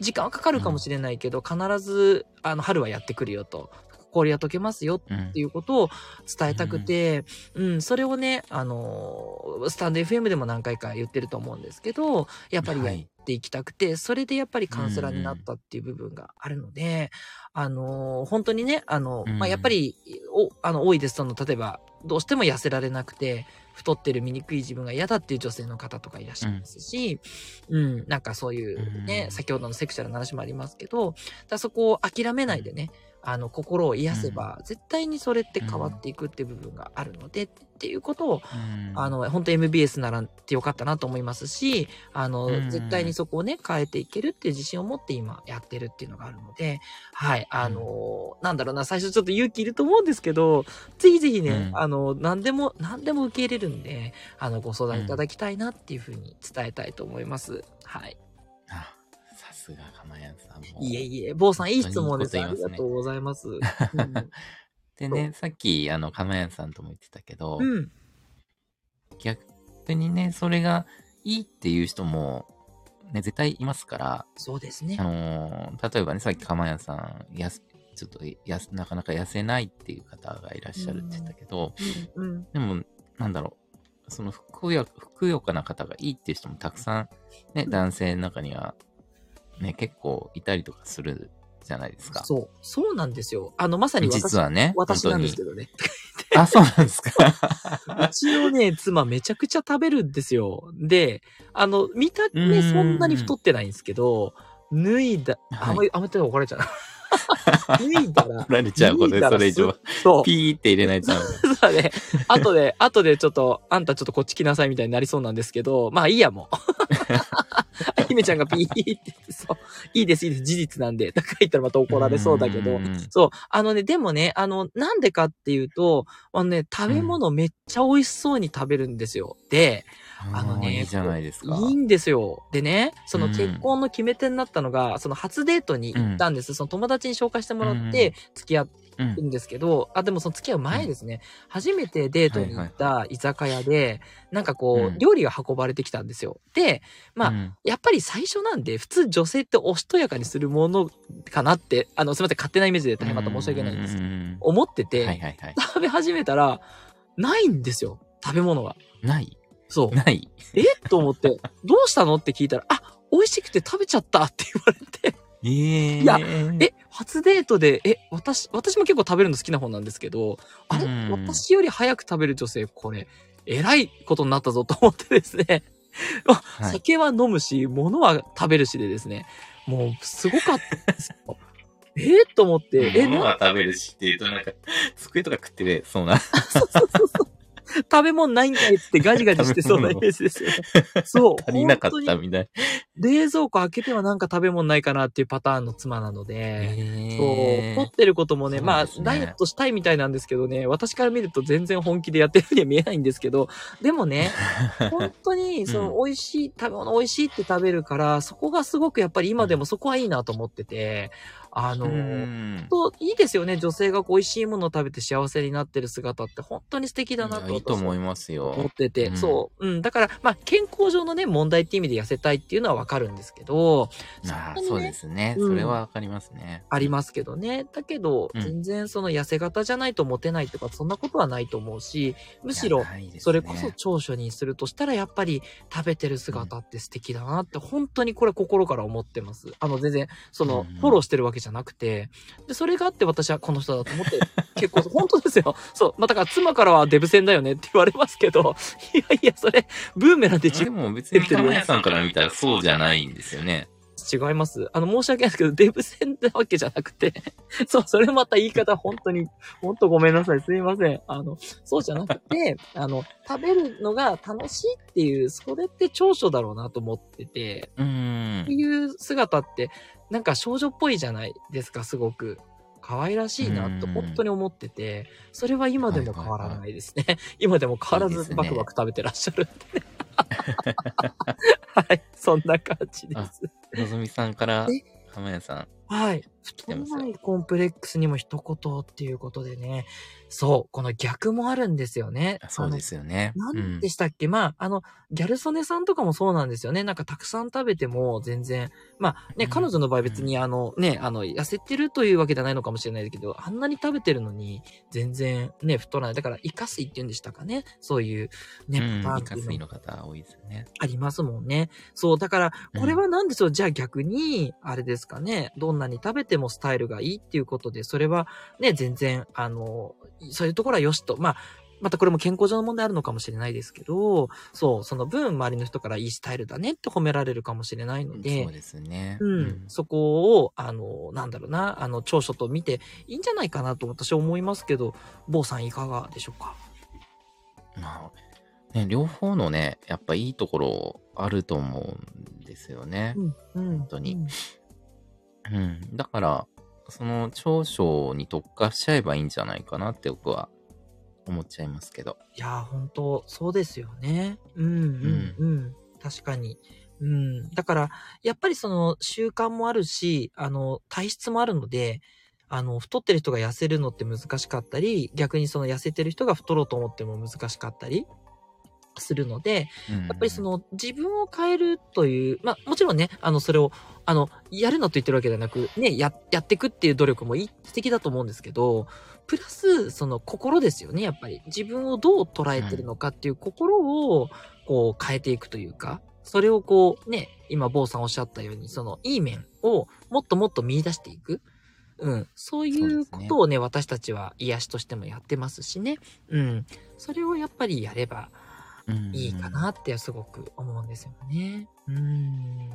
時間はかかるかもしれないけど、必ず、あの、春はやってくるよと。氷は溶けますようん。っていうことを伝えたくて、うん、それをね、あの、スタンド FM でも何回か言ってると思うんですけど、やっぱりやっていきたくて、それでやっぱりカウンセラーになったっていう部分があるので、あの、本当にね、あの、うん。まあ、やっぱり、お、あの、多いです。その、例えば、どうしても痩せられなくて、太ってる醜い自分が嫌だっていう女性の方とかいらっしゃいますし、うん、なんかそういうね、うん。先ほどのセクシャルな話もありますけど、だそこを諦めないでね、あの、心を癒せば、絶対にそれって変わっていくっていう部分があるので、っていうことを、うん。あの、本当 MBS ならってよかったなと思いますし、あの、うん。絶対にそこをね、変えていけるっていう自信を持って今やってるっていうのがあるので、はい、あの、なんだろうな、最初ちょっと勇気いると思うんですけど、ぜひぜひね、うん。あの、何でも、何でも受け入れるんで、あの、ご相談いただきたいなっていうふうに伝えたいと思います。はい。すがかまやんさんも。いえいえ、坊さんいい質問です。ねりがとうございます。でね、さっき、あの、かまやんさんとも言ってたけど、うん。うん。逆にね、それがいいっていう人も、ね、絶対いますから、そうですねあ。のー例えばね、さっきかまやんさん、やす、ちょっとやす、なかなか痩せないっていう方がいらっしゃるって言ったけど、うん。うん。でも、なんだろう、そのふくよ、ふくよかな方がいいっていう人もたくさん、ね、男性の中には、ね、結構いたりとかするじゃないですか。そう。そうなんですよ。あの、まさに私実はね。私なんですけど。どね。あ、そうなんですか。うちのね、妻めちゃくちゃ食べるんですよ。で、あの、見た目うんそんなに太ってないんですけど、脱いだ、あんまり、あんまり怒られちゃうな。脱いだら、られちゃうことで、それ以上、そう。ピーって入れないと。そうね。後で、後でちょっと、あんたちょっとこっち来なさいみたいになりそうなんですけど、まあいいやもう。ひめちゃんがピーって言って、そう。いいです、いいです、事実なんで。とか言ったらまた怒られそうだけどん。んんそう。あのね、でもね、あの、なんでかっていうと、あのね、食べ物めっちゃ美味しそうに食べるんですよ。で、あのねいいじゃないですか。いいんですよ。でね、そのうん結婚の決め手になったのが、その初デートに行ったんです。その友達に紹介してもらって、付き合うんうんですけど、あ、でもその付き合う前ですね。初めてデートに行った居酒屋で、なんかこう、うん料理が運ばれてきたんですよ。で、まあ、うんやっぱり最初なんで、普通女性っておしとやかにするものかなって、あの、すみません、勝手なイメージで大変また申し訳ないんですけど、うんうんうん思ってて、はいはいはい。食べ始めたら、ないんですよ。食べ物が。ない？そう。ない。え？と思って、どうしたの？って聞いたら、あ、美味しくて食べちゃったって言われて、ええいやえ、初デートで、え、私、私も結構食べるの好きな方なんですけど、あれ、うん私より早く食べる女性、これ、えらいことになったぞと思ってですね、あはい酒は飲むし、物は食べるしでですね、もう、すごかったですよ。え？ーと思って、え、な物は食べるしっていうと、なんか、机とか食ってる、そうな。そうそうそうそう。食べ物ないんかいっつってガジガジしてそうなイメージですよね。そう。足りなかったみたい。冷蔵庫開けてはなんか食べ物ないかなっていうパターンの妻なので、えそう、取ってることもね、まあ、ダイエットしたいみたいなんですけどね、私から見ると全然本気でやってるようには見えないんですけど、でもね、本当に、その、美味しい、食べ物美味しいって食べるから、そこがすごくやっぱり今でもそこはいいなと思ってて、あの、うんといいですよね。女性が美味しいものを食べて幸せになってる姿って本当に素敵だなといやいいと思いまます思よっ。てて、うんそう。うん。だから、まあ、健康上のね、問題って意味で痩せたいっていうのはわかるんですけど、あねそうですね。うんそれはわかりますね。ありますけどね。だけど、うん全然その痩せ型じゃないとモテないとか、そんなことはないと思うし、むしろそれこそ長所にするとしたら、やっぱり食べてる姿って素敵だなって、本当にこれ心から思ってます。あの、全然、そのうん、フォローしてるわけじゃなくて、で、それがあって私はこの人だと思って、結構、本当ですよ。そう。まあ、だから妻からはデブ戦だよねって言われますけど、いやいや、それ、ブーメランで自でも別に玉屋さんから見たらそうじゃないんですよね。違います。あの、申し訳ないですけど、デブ戦なわけじゃなくて、そう、それまた言い方、本当に、本当ごめんなさい。すいません。あの、そうじゃなくて、あの、食べるのが楽しいっていう、それって長所だろうなと思ってて、うーんこう。いう姿って、なんか少女っぽいじゃないですか、すごく。可愛らしいなとうん本当に思ってて、それは今でも変わらないですね。今でも変わらいいですねずバクバク食べてらっしゃるんでね。はい、そんな感じです。のぞみさんからえ、玉屋さん。はい。太ないコンプレックスにも一言っていうことでね。そう。この逆もあるんですよね。そうですよね。何でしたっけ、まあ、あの、ギャル曽根さんとかもそうなんですよね。なんかたくさん食べても全然、まあね、うん彼女の場合別にあのね、あの、痩せてるというわけじゃないのかもしれないけど、あんなに食べてるのに全然ね、太らない。だから、イカ水って言うんでしたかね？そういうね、うん、パターンイカ水っていうのの方多いですよね。ありますもんね。そう、だから、これは何でしょう、じゃあ逆に、あれですかね、どんなに食べてもスタイルがいいっていうことで、それはね、全然、あの、そういうところはよしと、まあ、またこれも健康上の問題あるのかもしれないですけど、そう、その分周りの人からいいスタイルだねって褒められるかもしれないのでそう、ですね。うん、そこを、あの、なんだろうな、あの、長所と見ていいんじゃないかなと私は思いますけど、坊さんいかがでしょうか？まあ、ね、両方のね、やっぱいいところあると思うんですよね。うん、うん。本当にうんうん。だから、その長所に特化しちゃえばいいんじゃないかなって僕は思っちゃいますけど。いやー、本当そうですよね。うん、うん、うん。確かに。うん。だから、やっぱりその習慣もあるし、あの、体質もあるので、あの、太ってる人が痩せるのって難しかったり、逆にその痩せてる人が太ろうと思っても難しかったりするので、ややっぱりそ、の自分を変えるという、まあもちろんね、あのそれを、あの、やるのと言ってるわけではなく、ね、や、やっていくっていう努力もいい素敵だと思うんですけど、プラス、その心ですよね、やっぱり。自分をどう捉えてるのかっていう心を、こう変えていくというか、それをこうね、今坊さんおっしゃったように、そのいい面をもっともっと見出していく。うん。そういうことをね、私たちは癒しとしてもやってますしね。うん。それをやっぱりやれば、いいかなってすごく思うんですよね。うん。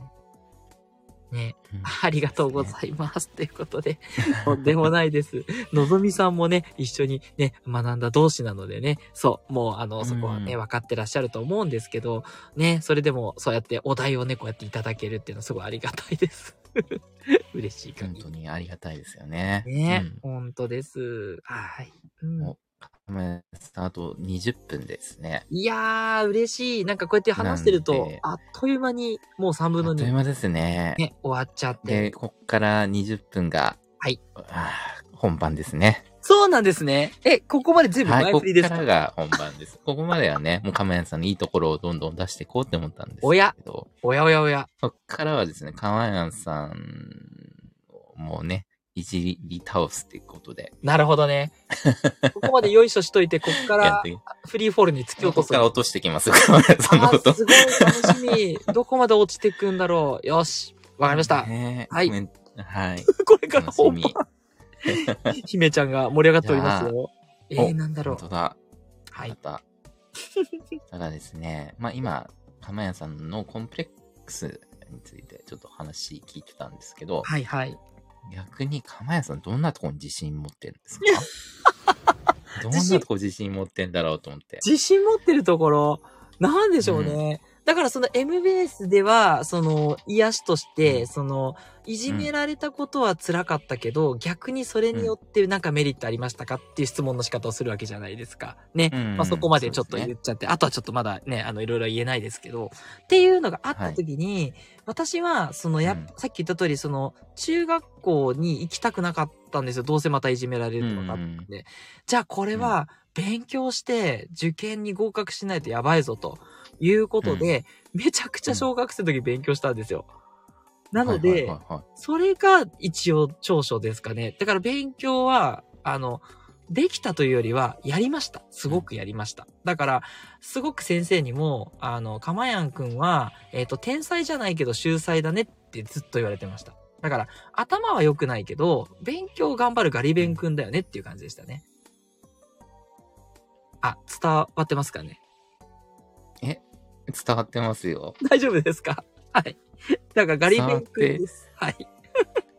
ね。うん。ありがとうございます。ということで、とんでもないです。のぞみさんもね、一緒にね、学んだ同士なのでね、そう、もうあの、そこはね、うん分かってらっしゃると思うんですけど、ね、それでもそうやってお題をね、こうやっていただけるっていうのはすごいありがたいです。嬉しい本限り当にありがたいですよね。ね、うん本当です。はい。うんさいあと20分ですね。いやー、嬉しい。なんかこうやって話してるとあっという間にもう3あ分の2、っという間ですね。ね、終わっちゃっで、て。こっから20分が、はい。本番ですね。そうなんですね。え、ここまで全部前振りですか、からが本番です。ここまではね、もう亀谷さんのいいところをどんどん出していこうって思ったんですけど。おやおやおやおや。そっからはですね、亀谷さんもね、いじり倒すっていうことで。なるほどね。ここまでよいしょしといて、こっから フリーフォールに突き落とす。ここから落としてきます すごい楽しみ。どこまで落ちてくんだろう。よし。わかりました。はいはい。これから本み。番。姫ちゃんが盛り上がっておりますよ。えー、おなんだろう。本当だ。はい。また。ただですね、まあ今、鎌谷さんのコンプレックスについてちょっと話聞いてたんですけど、はいはい。逆に鎌谷さんどんなところに自信持ってるんですか？どんなとこ自信持ってんだろうと思って。自信持ってるところ、なんでしょうね。だからその MBS では、その癒しとして、その、いじめられたことは辛かったけど、逆にそれによってなんかメリットありましたかっていう質問の仕方をするわけじゃないですか。ね。うん。まあそこまでちょっと言っちゃって、あとはちょっとまだね、あの、いろいろ言えないですけど、っていうのがあった時に、私は、その、やっうん。さっき言った通り、その、中学校に行きたくなかったんですよ。どうせまたいじめられると分かったんで。じゃあこれは、勉強して受験に合格しないとやばいぞということで、めちゃくちゃ小学生の時勉強したんですよ。なので、はいはいはいはいそれが一応長所ですかね。だから勉強は、あの、できたというよりは、やりました。すごくやりました。だから、すごく先生にも、あの、かまやんくんは、えっ、と、天才じゃないけど秀才だねってずっと言われてました。だから、頭は良くないけど、勉強頑張るガリ勉くんだよねっていう感じでしたね。あ、伝わってますかね？え伝わってますよ。大丈夫ですか？はい。だからガリ勉くんです。はい。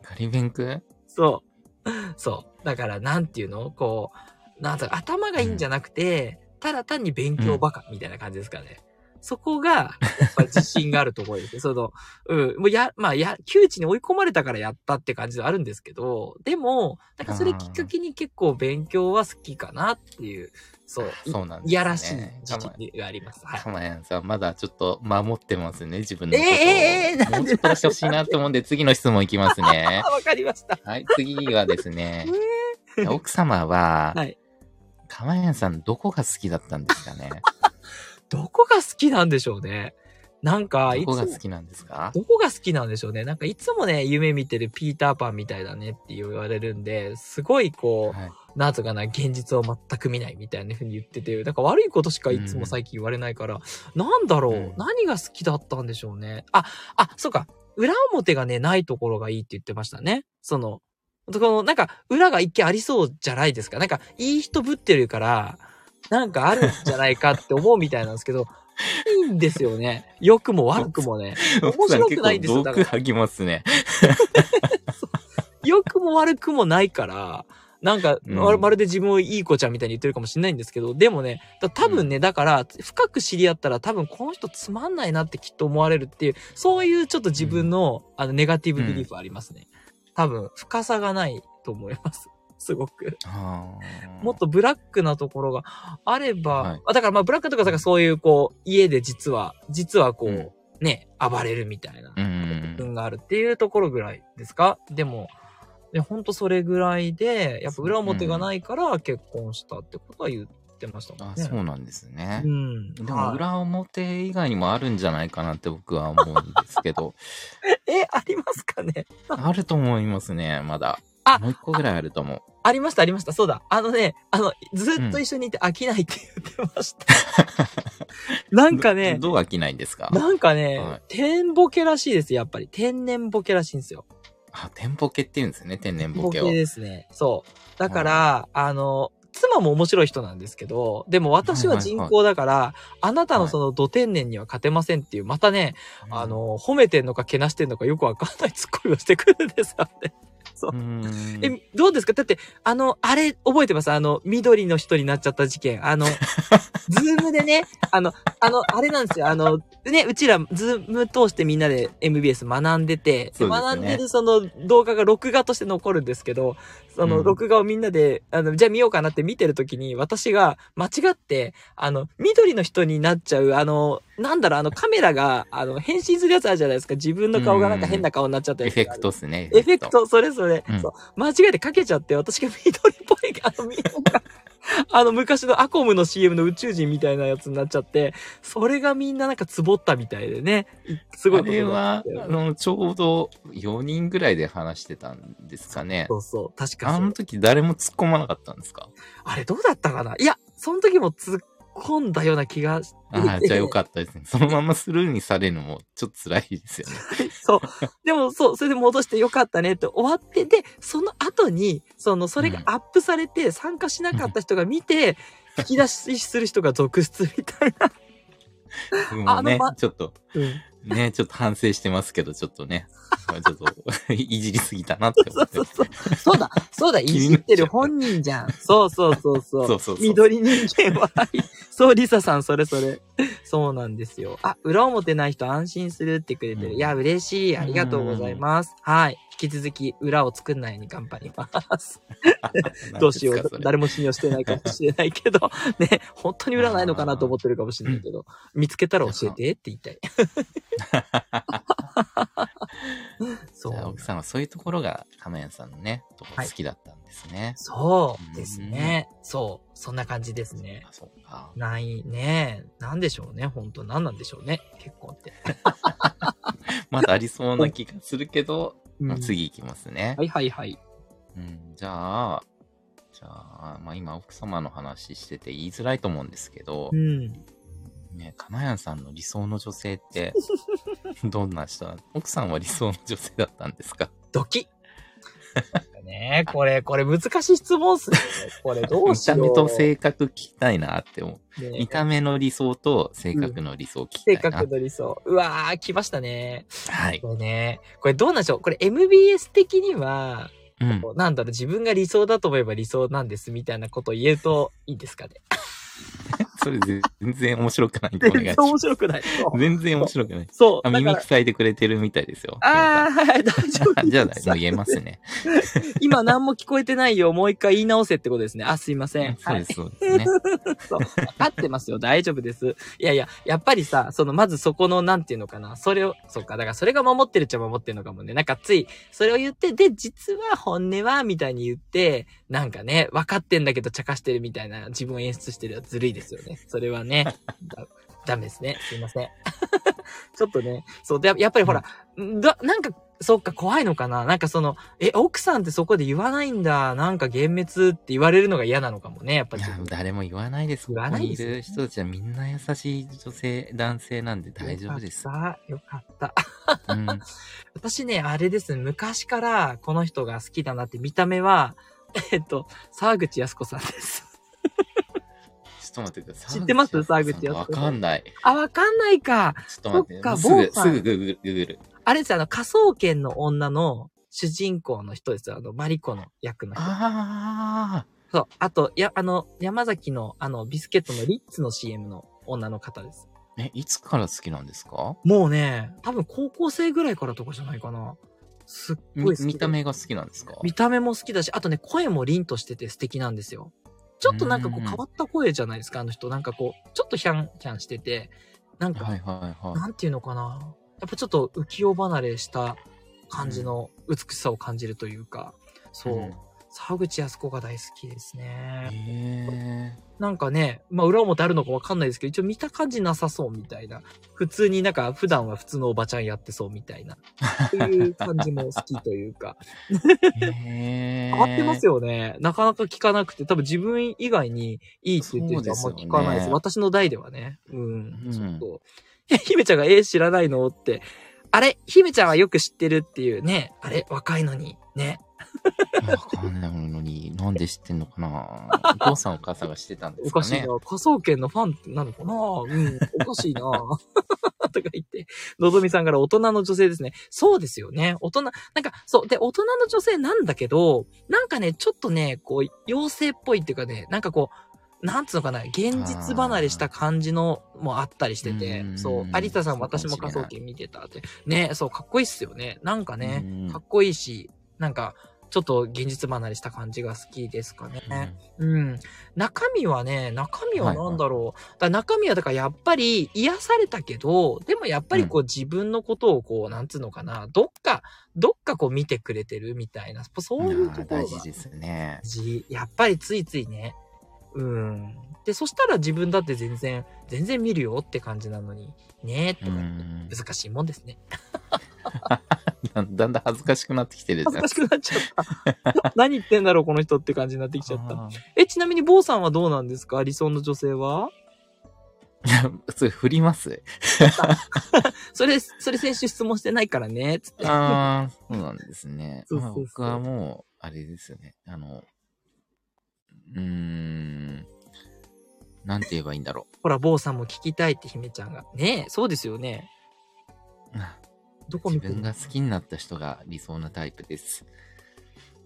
ガリベンクそう。そう。だから、なんていうの？こう、なんとか頭がいいんじゃなくて、ただ単に勉強バカみたいな感じですかね。そこが、やっぱり自信があるところですね。その、うん、もうや、まあ、や、窮地に追い込まれたからやったって感じはあるんですけど、でも、なんかそれきっかけに結構勉強は好きかなっていう、そう、いそうなんですねいやらしい自信があります。はい。鎌谷さん、まだちょっと守ってますね、自分のことを。ええええなんで？もうちょっと出してほしいなと思うんで、次の質問いきますねあ。わかりました。はい、次はですね、奥様は、はい。鎌谷さん、どこが好きだったんですかね？どこが好きなんでしょうね。なんか、いつもどこが好きなんですか？どこが好きなんでしょうね。なんかいつもね、夢見てるピーターパンみたいだねって言われるんで、すごいこう、はい。なんとかな、現実を全く見ないみたいな風に言ってて、なんか悪いことしかいつも最近言われないから、なんだろう、うん何が好きだったんでしょうね。あ、あ、そうか。裏表がね、ないところがいいって言ってましたね。その、この、なんか、裏が一見ありそうじゃないですか。なんか、いい人ぶってるから、なんかあるんじゃないかって思うみたいなんですけど、いいんですよね。良くも悪くもね。面白くないんですよ奥さん結構毒吐きますね。良くも悪くもないから、なんか、うんままるで自分をいい子ちゃんみたいに言ってるかもしれないんですけど、でもね、だ多分ね、だから、深く知り合ったら多分この人つまんないなってきっと思われるっていう、そういうちょっと自分の、あの、ネガティブビリーフありますね。多分、深さがないと思います。すごく。もっとブラックなところがあれば、はいあだからまあブラックとかさそういうこう、家で実は、実はこう、うんね、暴れるみたいな。うん分があるっていうところぐらいですか？でも、ね、ほんとそれぐらいで、やっぱ裏表がないから結婚したってことは言ってましたもあんね。そうなんですねう。ん。でもはい裏表以外にもあるんじゃないかなって僕は思うんですけど、え、ありますかね？あると思いますね、まだ。あもう一個ぐらいあると思う。ありました、ありました。そうだ。あのね、あの、ずっと一緒にいて飽きないって言ってました。なんかね、どどう飽きないんですか？なんかね、はい天ボケらしいです、やっぱり。天然ボケらしいんですよ。あ、天ボケって言うんですね、天然ボケを。ですね。そう。だから、あの、妻も面白い人なんですけど、でも私は人工だから、あなたのその土天然には勝てませんっていう、またね、うんあ、の、褒めてんのかけなしてんのかよくわかんないツッコミをしてくるんですよね。そうう。んえ、どうですか？だって、あの、あれ、覚えてます？あの、緑の人になっちゃった事件。あの、Zoomでね、あの、あの、あれなんですよ。あの、ね、うちら、 Zoom通してみんなで MBS 学んでて、でね学んでるその動画が録画として残るんですけど、そのうん録画をみんなで、あの、じゃあ見ようかなって見てるときに、私が間違って、あの、緑の人になっちゃう、あの、なんだろう、あの、カメラが、あの、変身するやつあるじゃないですか。自分の顔がなんか変な顔になっちゃったエやつがあるフェクトっすね。エフェク。ト、それそれ、うんそう。間違えてかけちゃって、私が緑っぽい、あの、あの昔のアコムの CM の宇宙人みたいなやつになっちゃって、それがみんななんかつぼったみたいでね。すごいあことになれはっ、てたよあの、ちょうど4人ぐらいで話してたんですかね。そうそう、確かそうあの時誰も突っ込まなかったんですか？あれどうだったかな？いや、その時も突っ込んだような気がして。ああ、じゃあよかったですね。そのままスルーにされるのもちょっと辛いですよね。そう。でもそう、それで戻してよかったねって終わって、で、その後に、その、それがアップされて、参加しなかった人が見て、引き出しする人が続出みたいな。僕もねあのま、ちょっと、うん。ね、ちょっと反省してますけど、ちょっとね、ちょっと、いじりすぎたなって思ってそうそう。そう。そうだ、そうだ、いじってる本人じゃん。そうそうそうそう。そうそうそう緑人間は、そう、リサさん、それそれ。そうなんですよ。あ、裏表ない人安心するってくれてる。うんいや、嬉しい。ありがとうございます。はい。引き続き、裏を作んないように頑張ります。どうしよう。誰も信用してないかもしれないけど、ね、本当に裏ないのかなと思ってるかもしれないけど、見つけたら教えてって言いたい。そう奥。さんはそういうところが、亀谷さんのね、とこ好きだったんですね。そうですね。そう。そんな感じですね。あ、そうか。ないね。なんでしょうね。本当何なんでしょうね。結婚って。まだありそうな気がするけど、まあうん次行きますね。はいはいはい。うん、じゃあ、じゃあ、まあ今奥様の話してて言いづらいと思うんですけどう、ん。ね、かなやんさんの理想の女性って、どんな人なの？奥さんは理想の女性だったんですか？ドキねこれ、これ難しい質問っすね。これどう見したよう。目と性格聞きたいなって思う。ね見た目の理想と性格の理想聞きた性いな。格の理想。うわー、来ましたね。はい。これね。これどうなんでしょうこれ MBS 的には、うん。なんだろう、自分が理想だと思えば理想なんですみたいなことを言えるといいですかね。それ全然面白くないんでお願いし全然面ます。白くない。そう全然面白くない。そう。あ、だから耳塞いでくれてるみたいですよ。あー、はい、大丈夫じゃあ、ですもう言えますね。今何も聞こえてないよ。もう一回言い直せってことですね。あ、すいません。そうです、そうですね。そう。分かってますよ。大丈夫です。いやいや、やっぱりさ、その、まずそこの、なんていうのかな。それを、そうか。だからそれが守ってるっちゃ守ってるのかもね。なんかつい、それを言って、で、実は本音は、みたいに言って、なんかね、分かってんだけど茶化してるみたいな自分を演出してるやつずるいですよね。それはね、だダメですね。すいません。ちょっとね、そう、で、やっぱりほら、だ、なんか、そっか、怖いのかななんかその、え、奥さんってそこで言わないんだ。なんか幻滅って言われるのが嫌なのかもね。やっぱいや誰も言わないです。こ言わないですよる人たちはみんな優しい女性、男性なんで大丈夫です。よかった。よかった。うん。私ね、あれです。昔からこの人が好きだなって見た目は、えっと、沢口靖子さんです。ちょっと待ってください。知ってます？沢沢口靖子わかんない。あ、わかんないか。ちょっと待って。そっかすぐ、すぐググる。あれですよ、あの、科捜研の女の主人公の人ですよ。あの、マリコの役の人。あそう。あと、や、あの、山崎の、あの、ビスケットのリッツの CM の女の方です。ー。え、いつから好きなんですか？もうね、多分高校生ぐらいからとかじゃないかな。すっみごい見た目が好きなんですか？見た目も好きだし、あとね、声も凛としてて素敵なんですよ。ちょっとなんかこううん変わった声じゃないですか、あの人。なんかこう、ちょっとヒャンヒャンしてて、なんか、はいはいはい。なんていうのかな。やっぱちょっと浮世離れした感じの美しさを感じるというか、そう。うん沢口靖子が大好きですね。へなんかね、まあ裏表あるのかわかんないですけど、一応見た感じなさそうみたいな。普通になんか普段は普通のおばちゃんやってそうみたいな。そういう感じも好きというか。変わってますよね。なかなか聞かなくて、多分自分以外にいいって言ってる人あんま聞かないです。ですよね私の代ではね。うん。うんちょっと。え、姫ちゃんが、えー、知らないのって。あれ？姫ちゃんはよく知ってるっていうね。あれ？若いのに。ね。わかんないのに、なんで知ってんのかなお父さんお母さんが知ってたんでおすかねかしいな。。科捜研のファンなのかなうん。おかしいな。とか言って。のぞみさんから大人の女性ですね。そうですよね。大人、なんか、そう。で、大人の女性なんだけど、なんかね、ちょっとね、こう、妖精っぽいっていうかね、なんかこう、なんつうのかな、現実離れした感じのもあったりしててう、んそう。有田さん私も科捜研見てたって。ね、そう、かっこいいっすよね。なんかね、うんかっこいいし、なんか、ちょっと現実離れした感じが好きですかね。うん。中身はね、中身は何だろう。だから中身はだからやっぱり癒されたけど、でもやっぱりこう自分のことをこう、なんつうのかな、どっか、どっかこう見てくれてるみたいな、そういうところが大事ですね。やっぱりついついね、うん。で、そしたら自分だって全然、全然見るよって感じなのに、ねえ、とうかん。難しいもんですね。だ だんだん恥ずかしくなってきてるじゃん。恥ずかしくなっちゃった。何言ってんだろう、この人って感じになってきちゃった。え、ちなみに、坊さんはどうなんですか理想の女性は？いや、それ振ります？それ、それ先週質問してないからね、つって。ああ、そうなんですね。そうそうそうまあ僕はもう、あれですよね。あの、うーん、なんて言えばいいんだろほら、坊さんも聞きたいって姫ちゃんが。ねえ、そうですよね。う。どこ見てる？自分が好きになった人が理想なタイプです。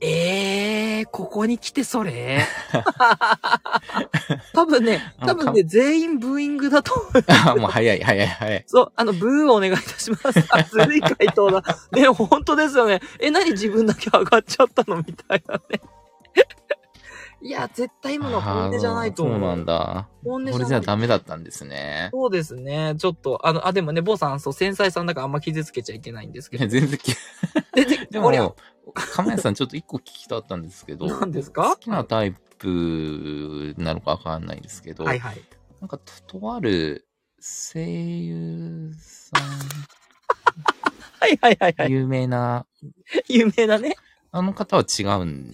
ええー、ここに来てそれ？多分ね、あ多分ね、全員ブーイングだと思う。あもう早い、早い、早い。そう、あの、ブーをお願いいたします。あずるい回答だ。ね、本当ですよね。え、何自分だけ上がっちゃったの？みたいなね。いや、絶対今のは本音じゃないと思う。そうなんだ。本音じゃない。これじゃダメだったんですね。そうですね。ちょっと、あの、あ、でもね、坊さん、そう、繊細さんだからあんま傷つけちゃいけないんですけど。全然き、全然、でも、亀谷さんちょっと一個聞きたかったんですけど、何ですか好きなタイプなのかわかんないですけど、はいはい。なんかと、とある声優さ はいはいはいはん、い。有名な、有名なね。あの方は違うん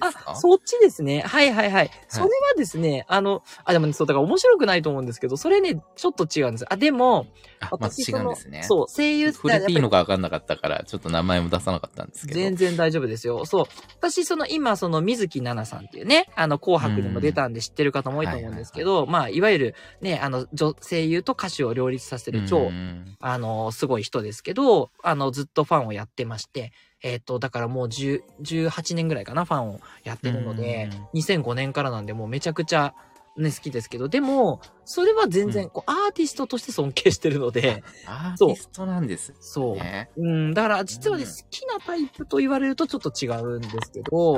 ですあか、そっちですね。はいはいはい。それはですね、あの、あ、でもね、そう、だから面白くないと思うんですけど、それね、ちょっと違うんです。あ、でも、あ、まあ、違うんですね。そう、声優って触れていいのかわかんなかったから、ちょっと名前も出さなかったんですけど。全然大丈夫ですよ。そう。私、その、今、その、水木奈々さんっていうね、あの、紅白にも出たんで知ってる方も多いと思うんですけど、まあ、いわゆる、ね、あの、女声優と歌手を両立させる超、うんあの、すごい人ですけど、あの、ずっとファンをやってまして、えっ、と、だからもう10 18年ぐらいかな、ファンをやってるので、2005年からなんで、もうめちゃくちゃ、ね、好きですけど、でも、それは全然、こう、アーティストとして尊敬してるので、アーティストなんですそう。ね。うん、だから、実はね、うん。好きなタイプと言われるとちょっと違うんですけど、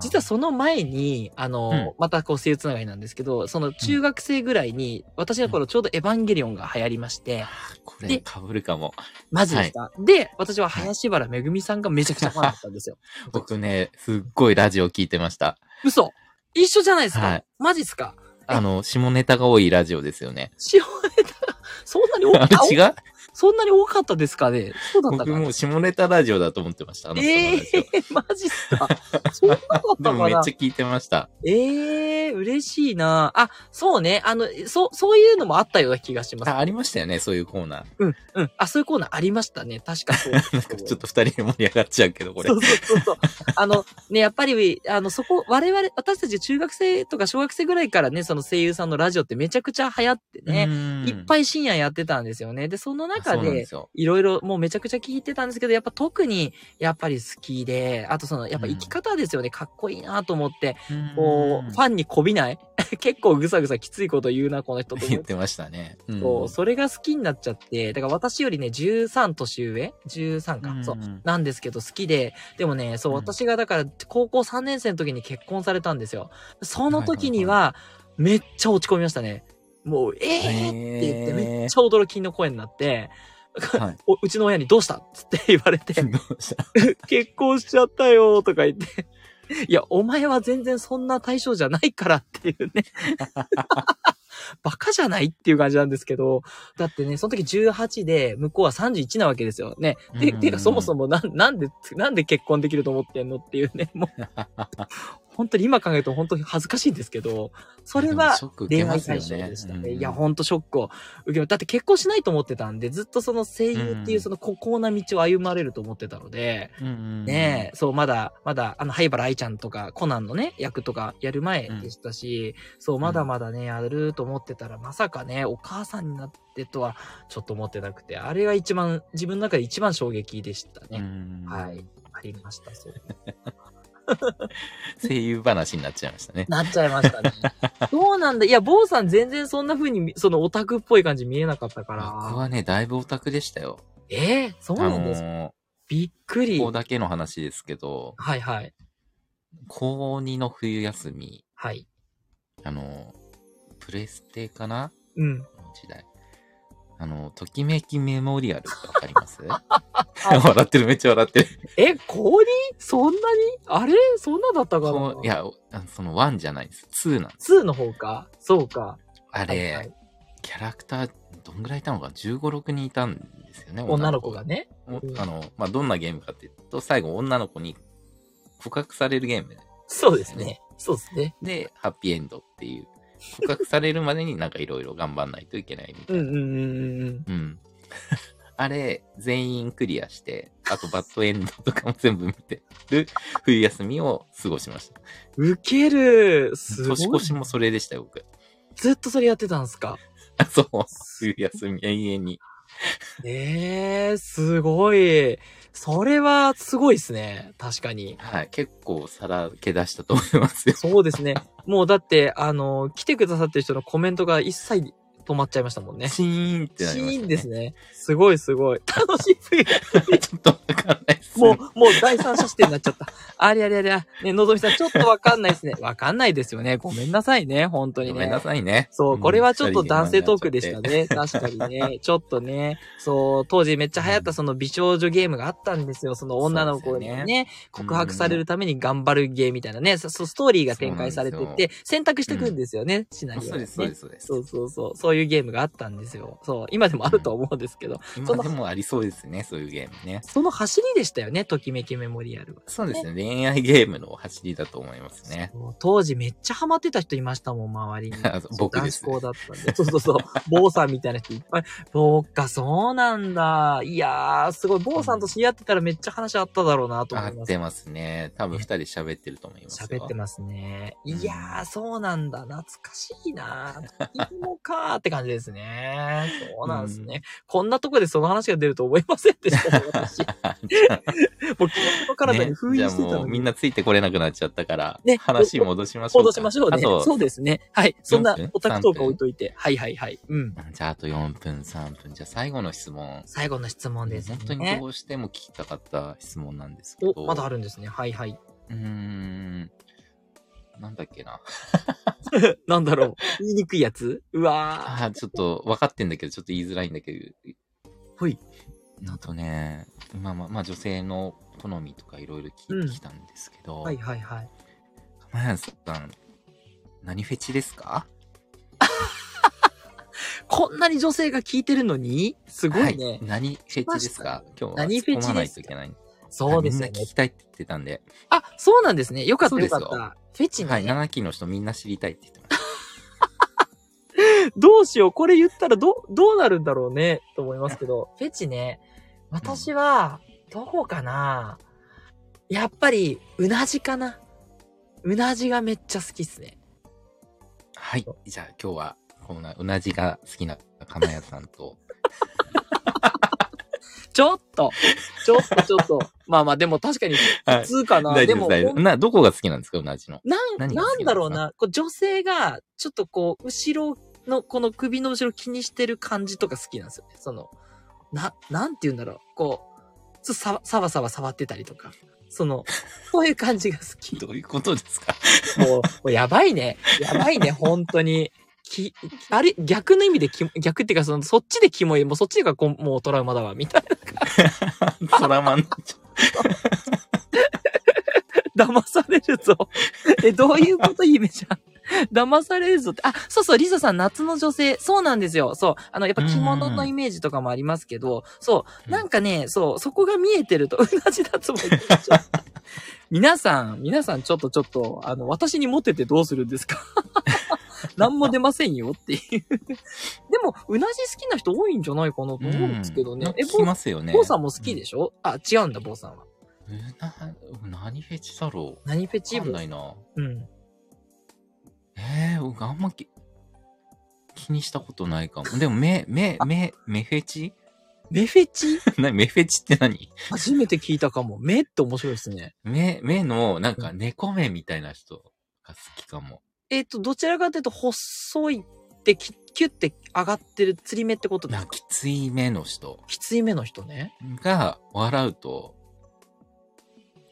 実はその前に、あの、うん。またこう、声優つながりなんですけど、その中学生ぐらいに、私の頃ちょうどエヴァンゲリオンが流行りまして、これで被るかも。マジですか、で、私は林原めぐみさんがめちゃくちゃファンだったんですよ。僕ね、すっごいラジオ聞いてました。嘘。一緒じゃないですか、はい。マジっすか？あの、下ネタが多いラジオですよね。下ネタが、そんなに多あかれ違う？そんなに多かったですかね？そうだったかな僕もう下ネタラジオだと思ってました。あの人のえラジオ。えー、マジっすか？そんなかったでもめっちゃ聞いてました。ええー、嬉しいなあ、そうね。あの、そう、そういうのもあったような気がします。あ、ありましたよね、そういうコーナー。うん、うん。あ、そういうコーナーありましたね。確かそう。なんかちょっと二人で盛り上がっちゃうけど、これそ。うそうそうそう。あの、ね、やっぱり、あの、そこ、我々、私たち中学生とか小学生ぐらいからね、その声優さんのラジオってめちゃくちゃ流行ってね、いっぱいい深夜やってたんですよね。で、その中で。いろいろもうめちゃくちゃ聞いてたんですけど、やっぱ特に、やっぱり好きで、あとその、やっぱ生き方ですよね。かっこいいなと思って、こう、ファンにこびない？結構ぐさぐさきついこと言うな、この人と。言っててましたね。うんそう、それが好きになっちゃって、だから私よりね、13年上 ?13 か、そう。んなんですけど好きで、でもね、そう、うん私がだから高校3年生の時に結婚されたんですよ。その時には、めっちゃ落ち込みましたね。もう、えー？って言ってめっちゃ驚きの声になって、はい。おうちの親にどうした？っつって言われて、結婚しちゃったよとか言って、いや、お前は全然そんな対象じゃないからっていうね。バカじゃないっていう感じなんですけど、だってね、その時18で、向こうは31なわけですよ。ね。で、うん。てかそもそもなん、なんで、なんで結婚できると思ってんのっていうね、もう、本当に今考えると本当に恥ずかしいんですけど、それは恋愛対象でしたね。うんいや、ほんとショックを受けまだって結婚しないと思ってたんで、ずっとその声優っていううんその孤高な道を歩まれると思ってたので、ねえ、そう、まだ、まだ、あの、灰原愛ちゃんとか、コナンのね、役とかやる前でしたし、そう、まだまだね、やると思ってたら、まさかね、お母さんになってとは、ちょっと思ってなくて、あれが一番、自分の中で一番衝撃でしたうね。んはい。ありました、そう。声優話になっちゃいましたね。なっちゃいましたね。そうなんだ。いや、坊さん全然そんな風に、そのオタクっぽい感じ見えなかったから。僕はね、だいぶオタクでしたよ。えー、そうあなんですか、のびっくり。ここだけの話ですけど、はいはい。高2の冬休み、はい。あの、プレステかな？うん。の時代。あの、ときめきメモリアルってわかります？笑ってる、めっちゃ笑ってる。え、氷？そんなに？あれ？そんなだったかな？いや、あその1じゃないです。2なんです。2の方か？そうか。あれ、はいはいキャラクター、どんぐらいいたのかな ?15、6人いたんですよね。女の子がね。あの、まあ、どんなゲームかっていうと、最後女の子に告白されるゲームそうですね。そうですね。で、ハッピーエンドっていう、告白されるまでになんかいろいろ頑張んないといけないみたいな。うんうんうんうん。うん。あれ、全員クリアして、あとバッドエンドとかも全部見てる冬休みを過ごしました。ウケるすごい。年越しもそれでしたよ、僕。ずっとそれやってたんですか？あ そう、冬休み永遠に。ええー、すごい。それはすごいですね。確かに。はい、結構さらけ出したと思いますよ。そうですね。もうだって、あの、来てくださってる人のコメントが一切止まっちゃいましたもんね。シーンってなりました、ね。シーンですね。すごいすごい。楽しい。ちょっとわかんないっす、もう、もう第三者視点になっちゃった。ありゃりゃりゃ。ね、のぞみさん、ちょっとわかんないですね。わかんないですよね。ごめんなさいね。本当にね。ごめんなさいね。そう、これはちょっと男性トークでしたね。ね。確かにね。ちょっとね。そう、当時めっちゃ流行ったその美少女ゲームがあったんですよ。その女の子にそうですね、告白されるために頑張るゲーみたいなね。そそうストーリーが展開されてて、選択していくんですよね。シナリオがねそうです、そうです、そうです。そうそうそう。そういうゲームがあったんですよ。そう。今でもあると思うんですけど。その今でもありそうですね、そういうゲームね。その走りでしたよね。ときめきメモリアルは。そうですね、恋愛ゲームの走りだと思いますね。当時めっちゃハマってた人いましたもん、周りに 僕ですね男子校だったんで。そうそうそう。坊さんみたいな人いっぱい。そうか、そうなんだ。いやー、すごい。坊さんと知り合ってたらめっちゃ話あっただろうなと思います合って。ますね。多分二人喋ってると思いますよ。喋ってますね。うんいやー、そうなんだ。懐かしいな 芋かーって感じですね。そうなんですね。こんなとこでその話が出ると思いませんでしたね、私。もう気持ちの体に封印してたのに。じゃあもうみんなついてこれなくなっちゃったから、ね話戻しましょうか。戻しましょうね。そうですね。はい。そんな4分？オタクトーク置いといて。はいはいはい。うん。じゃああと4分、3分。じゃあ最後の質問。最後の質問ですね。本当にどうしても聞きたかった質問なんですけど。お、まだあるんですね。はいはい。うーん。なんだっけな。なんだろう。言いにくいやつ？うわあーちょっと分かってんだけど、ちょっと言いづらいんだけど。ほい。あとね、まあまあ、まあ女性の好みとかいろいろ聞いてきたんですけど、ー。はいはいはい。さん、何フェチですか？こんなに女性が聞いてるのに？すごいね。はい、何フェチですか？今日は何フェチですか突っ込まないといけない。そうですよねはいみんな聞。きたいって言ってたんで。あ、そうなんですね。よかったよよかった。フェチね。はい、7期の人みんな知りたいって言ってましどうしよう。これ言ったらど、どうなるんだろうね。と思いますけど。フェチね。私は、どこかなやっぱり、うなじかな。うなじがめっちゃ好きっすね。た。はい。じゃあ今日は、こんなうなじが好きな釜谷さんと、ちょっと、ちょっとちょっと。まあまあ、でも確かにはい普通かな。大でも、丈夫大丈夫。な、どこが好きなんですかうなじの？なん、なんだろうな。こう女性が、ちょっとこう、後ろの、この首の後ろ気にしてる感じとか好きなんですよね。その、な、なんて言うんだろう。こう、ちょっとさわ、さわさわ触ってたりとか。その、そういう感じが好き。どういうことですか？もう、もうやばいね。やばいね、本当に。き、あれ、逆の意味でき、逆っていうか、その、そっちでキモい、もうそっちがこうもうトラウマだわ、みたいな。トラマン。騙されるぞ。え、どういうことイメージ？ゃん。騙されるぞって。あ、そうそう、リサさん、夏の女性。そうなんですよ。そう。あの、やっぱ着物のイメージとかもありますけど、そう。なんかね、そう、そこが見えてると、うなじ脱毛言っちゃう 皆さん、皆さん、ちょっとちょっと、あの、私にモテてどうするんですか？何も出ませんよっていう。でも、うなじ好きな人多いんじゃないかなと思うんですけどね。え、聞きますよね。坊さんも好きでしょ、あ、違うんだ、坊さんは。うな、何フェチだろう？何フェチわかんないな。うん。ええー、僕あんまき気にしたことないかも。でも、目、目、目、目フェチ？メフェチ？な目フェチって何？初めて聞いたかも。目って面白いですね。目、目の、なんか猫目みたいな人が好きかも。えっ、と、どちらかというと、細いってき、キュッて上がってる釣り目ってことですか？きつい目の人きつい目の人ね。が笑うと、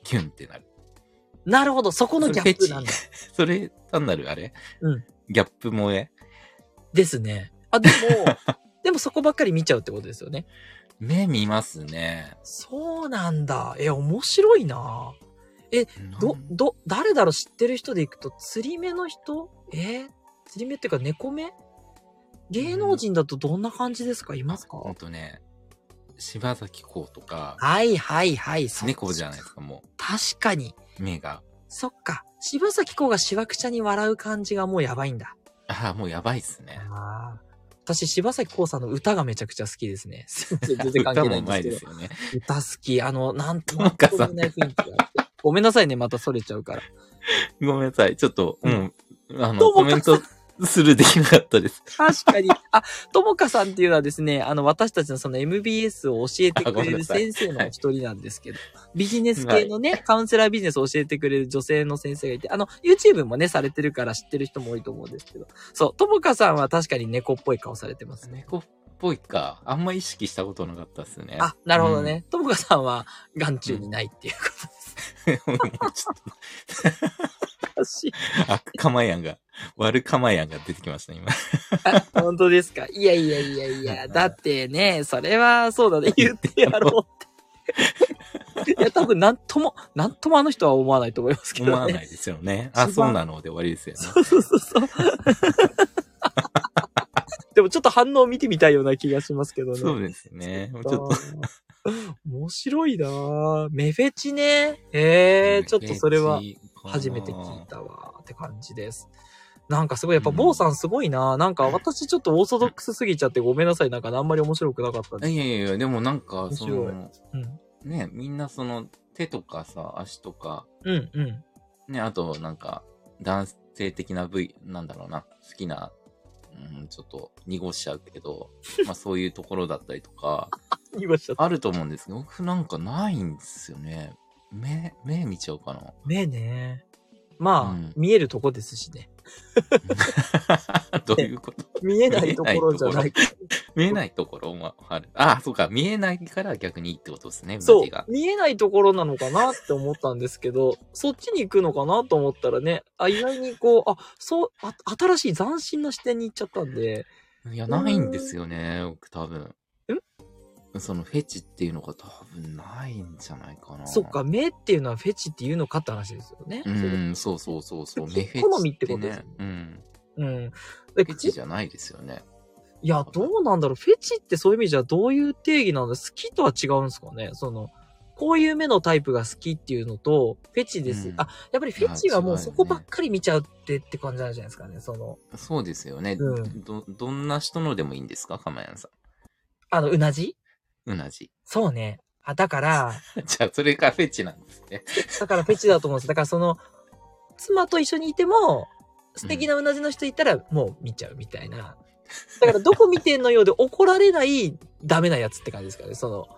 キュンってなる。なるほど、そこのギャップなんだ。それ、単なるあれ？うん。ギャップ萌え？ですね。あ、でも、でもそこばっかり見ちゃうってことですよね。目見ますね。そうなんだ。え、面白いなど、ど、誰だろう？知ってる人でいくと、釣り目の人？え？ー釣り目っていうか猫目？芸能人だとどんな感じですか？いますか？ほんとね、柴咲コウとか、はいはいはい。そ猫じゃないですか、も確かに。う、目が。そっか。柴咲コウがしわくちゃに笑う感じがもうやばいんだ。ああ、もうやばいっすね。ああ。私、柴咲コウさんの歌がめちゃくちゃ好きですね。全然関係ないんですけど歌もうまいで。すよね。歌好き。あの、なんともなんかさ言ごめんなさいね、またそれちゃうから。ごめんなさい。ちょっと、ううんん。あどの、コメントするできなかったです。確かに。あ、ともかさんっていうのはですね、あの、私たちのその MBS を教えてくれる先生の一人なんですけど、ビジネス系のね、カウンセラービジネスを教えてくれる女性の先生がいて、あの、YouTube もね、されてるから知ってる人も多いと思うんですけど、そう、ともかさんは確かに猫っぽい顔されてますね。猫っぽいか。あんま意識したことなかったですね。あ、なるほどね。ともかさんは眼中にないっていうこと。もうちょっ私と、あ、かまやんが、悪かまやんが出てきました、今。あ、本当ですか？いやいやいやいや、だってね、それはそうだね、言ってやろうって。いや、多分なんとも、なんともあの人は思わないと思いますけどね。思わないですよね。あ、そうなので終わりですよね。そうそうそうそう。でもちょっと反応を見てみたいような気がしますけどね。そうですね。もうちょっと、と。面白いなぁ。メフェチね。ええちょっとそれは初めて聞いたわって感じです。なんかすごい、やっぱ、うん坊さんすごいな、なんか私ちょっとオーソドックスすぎちゃってごめんなさい。なんかあんまり面白くなかったいやいやいや、でもなんか、その、うん。ね、みんなその、手とかさ、足とか、うん、うん。ね、あとなんか、男性的な部位、なんだろうな、好きな、うん、ちょっと濁しちゃうけど、まあそういうところだったりとか。あると思うんですけど、僕なんかないんですよね。目、目見ちゃうかな。目ね。まあ、うん見えるとこですしね。どういうこと？見えないところじゃない。見えないところもある。あ、そうか、見えないから逆にいいってことですね、そう。見えないところなのかなって思ったんですけど、そっちに行くのかなと思ったらね、あ、意外にこう、あ、そう、あ新しい斬新な視点に行っちゃったんで、いや、ないんですよね、僕多分。そのフェチっていうのが多分ないんじゃないかな。そっか、目っていうのはフェチっていうのかって話ですよね。うん、そうそうそうそう。好目フェチ好みってことですよねうん。うん。でフェチじゃないですよね。いや、どうなんだろう。フェチってそういう意味じゃどういう定義なんだ好きとは違うんですかねその、こういう目のタイプが好きっていうのと、フェチです。うんあ、やっぱりフェチはもうそこばっかり見ちゃうってって感じなんじゃないですかね。その、そうですよね。うんど、どんな人のでもいいんですか？かまやんさあの、うなじ？ん。うなじ。そうね。あ、だから、じゃあ、それがフェチなんですね。だからフェチだと思うんです。だからその、妻と一緒にいても、素敵なうなじの人いたらもう見ちゃうみたいな。だからどこ見てんのようで怒られないダメなやつって感じですかね。その、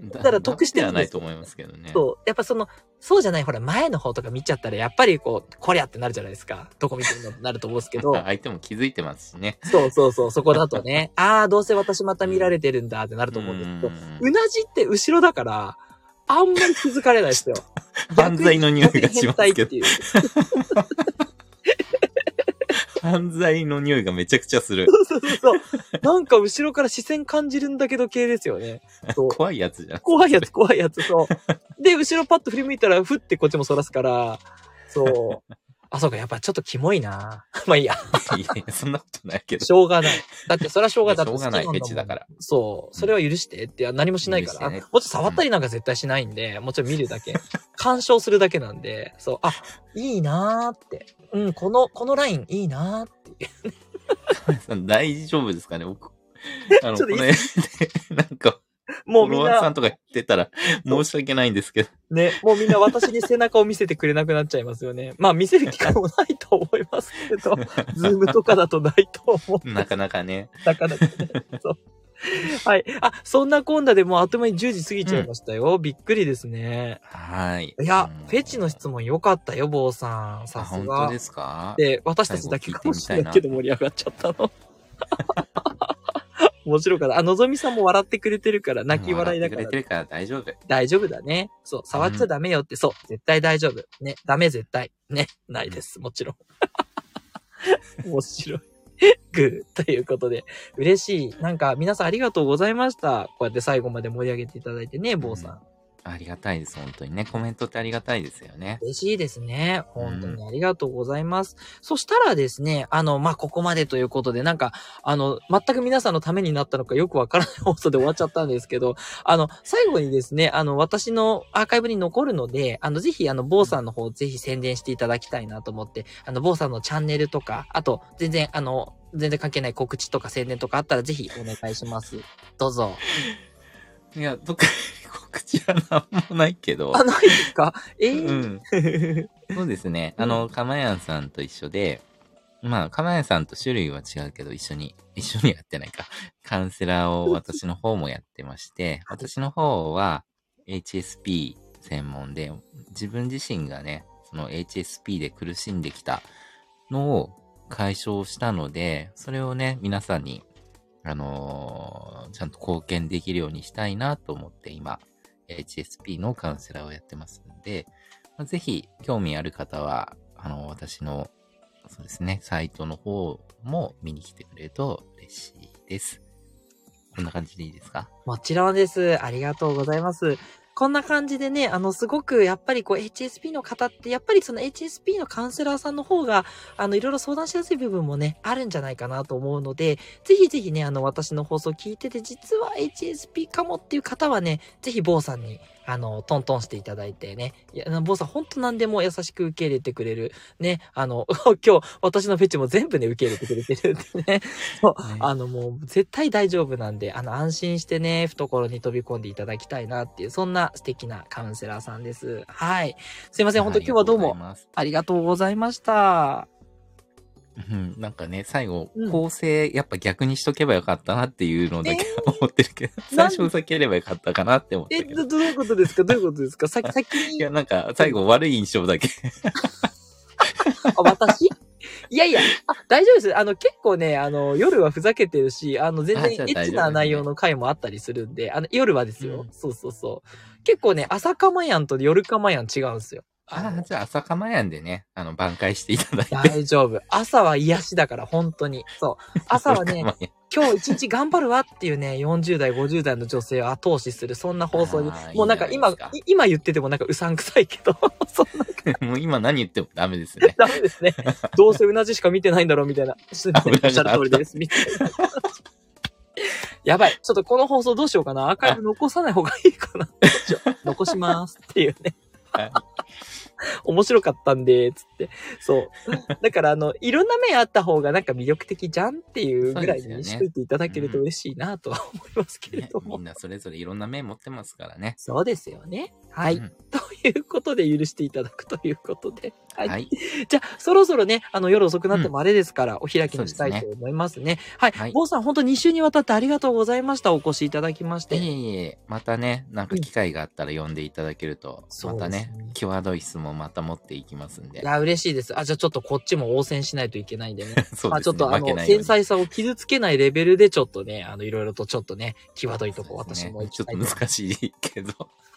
だただ得してるんですではないと思いますけどね。そう、やっぱその、そうじゃない、ほら、前の方とか見ちゃったら、やっぱりこう、こりゃってなるじゃないですか。どこ見てるのってなると思うんですけど、相手も気づいてますしね。そうそうそう、そこだとね、ああ、どうせ私また見られてるんだってなると思うんですけど、うなじって後ろだから、あんまり気づかれないですよ。犯罪の匂いがしますけどっていう。犯罪の匂いがめちゃくちゃする。そうそうそう。なんか後ろから視線感じるんだけど系ですよね。そう。怖いやつじゃん。怖いやつ、怖いやつ、そう。で、後ろパッと振り向いたら、ふってこっちも反らすから、そう。あ、そうか、やっぱちょっとキモいな。まあいいや、いやいや、そんなことないけど。しょうがない。だって、それはしょうがない。しょうがないフェチだから。そう。それは許してって、いや何もしないから。許してねもちろん触ったりなんか絶対しないんで、もちろん見るだけ。鑑賞するだけなんで、そう、あ、いいなーって。うん、この、このラインいいなーって。大丈夫ですかね僕。あの、ちょっといいこの辺で、なんか、もうみんフォロワーさな、んとか言ってたら、申し訳ないんですけど。ね、もうみんな私に背中を見せてくれなくなっちゃいますよね。まあ見せる機会もないと思いますけど、Zoomとかだとないと思う。なかなかね。なかなかね。そう。はい。あ、そんなこんなでもうあっという間に10時過ぎちゃいましたよ。びっくりですね。はい。いや、うんフェチの質問良かったよ、坊さん。あ、さすが本当で。すか？で、私たちだけかもしれないけど盛り上がっちゃったの。面白かった。あ、のぞみさんも笑ってくれてるから、泣き笑いだから笑ってくれてるから大丈夫。大丈夫だね。そう、触っちゃダメよって、そう、絶対大丈夫。ね、ダメ絶対。ね、ないです、もちろん。面白い。グーということで、嬉しい。なんか皆さんありがとうございました。こうやって最後まで盛り上げていただいてね、坊さん。ありがたいです、本当にね。コメントってありがたいですよね。嬉しいですね。本当にありがとうございます。そしたらですね、あの、まあ、ここまでということで、なんか、あの、全く皆さんのためになったのかよくわからない放送で終わっちゃったんですけど、あの、最後にですね、あの、私のアーカイブに残るので、あの、ぜひ、あの、坊さんの方、ぜひ宣伝していただきたいなと思って、あの、坊さんのチャンネルとか、あと、全然、あの、全然関係ない告知とか宣伝とかあったらぜひお願いします。どうぞ。いや、特に告知はなんもないけど。あ、ないですか？ええうん。そうですね。あの、かまやんさんと一緒で、まあ、かまやんさんと種類は違うけど、一緒に、一緒にやってないか。カウンセラーを私の方もやってまして、私の方は HSP 専門で、自分自身がね、その HSP で苦しんできたのを解消したので、それをね、皆さんに、あのーちゃんと貢献できるようにしたいなと思って今、HSP のカウンセラーをやってますんで、まあぜひ興味ある方は、あの、私の、そうですね、サイトの方も見に来てくれると嬉しいです。こんな感じでいいですか？もちろんです。ありがとうございます。こんな感じでね、あの、すごく、やっぱりこう、HSP の方って、やっぱりその HSP のカウンセラーさんの方が、あの、いろいろ相談しやすい部分もね、あるんじゃないかなと思うので、ぜひぜひね、あの、私の放送聞いてて、実は HSP かもっていう方はね、ぜひ坊さんに、あの、トントンしていただいてね。いや、坊さん、ほんと何でも優しく受け入れてくれる。ね、あの、今日、私のフェチも全部ね、受け入れてくれてるんでね。そう、ねあの、もう、絶対大丈夫なんで、あの、安心してね、懐に飛び込んでいただきたいなっていう、そんな素敵なカウンセラーさんです。はい。すいません、本当今日はどうも、ありがとうございました。うん、なんかね、最後うん、構成、やっぱ逆にしとけばよかったなっていうのだけ思ってるけど、最初避ければよかったかなって思ったえ、けど。ういうことですか？どういうことですか？さ、先に、いや、なんか、最後悪い印象だけ。あ、私？いやいや、あ、大丈夫です。あの、結構ね、あの、夜はふざけてるし、あの、全然エッチな内容の回もあったりするんで、あの、夜はですよ。うんそうそうそう。結構ね、朝かまやんと夜かまやん違うんですよ。ああ、じゃあ朝かまやんでね、あの、挽回していただいて。大丈夫。朝は癒しだから、本当に。そう。朝はね、今日一日頑張るわっていうね、40代、50代の女性を後押しする、そんな放送に。もうなんか今いいかい今言っててもなんかうさんくさいけど、そんな もう今何言ってもダメですね。ダメですね。どうせうなじしか見てないんだろうみたいな。おっしゃる通りです。みたいな。やばい。ちょっとこの放送どうしようかな。アーカイブ残さない方がいいかな。残しますっていうね。はい面白かったんで、つっ。そう。だから、あの、いろんな面あった方がなんか魅力的じゃんっていうぐらいにしといていただけると嬉しいなとは思いますけれねども。みんなそれぞれいろんな面持ってますからね。そうですよね。はい。うんということで許していただくということで。はい。はい。じゃあ、そろそろね、あの、夜遅くなってもあれですから、お開きにしたいと思いますね。はい。はい坊さん、本当2週にわたってありがとうございました。お越しいただきましいえて。いえ、またね、なんか機会があったら呼んでいただけると、そうまたね際どい質問また持っていきますんでい。や、嬉しいです。あ、じゃあちょっとこっちも応戦しないといけないんでね。そうですね。まあちょっとあの、繊細さを傷つけないレベルでちょっとね、あの、いろいろとちょっとね、際どいとこ私も行ちょっと難しいけど、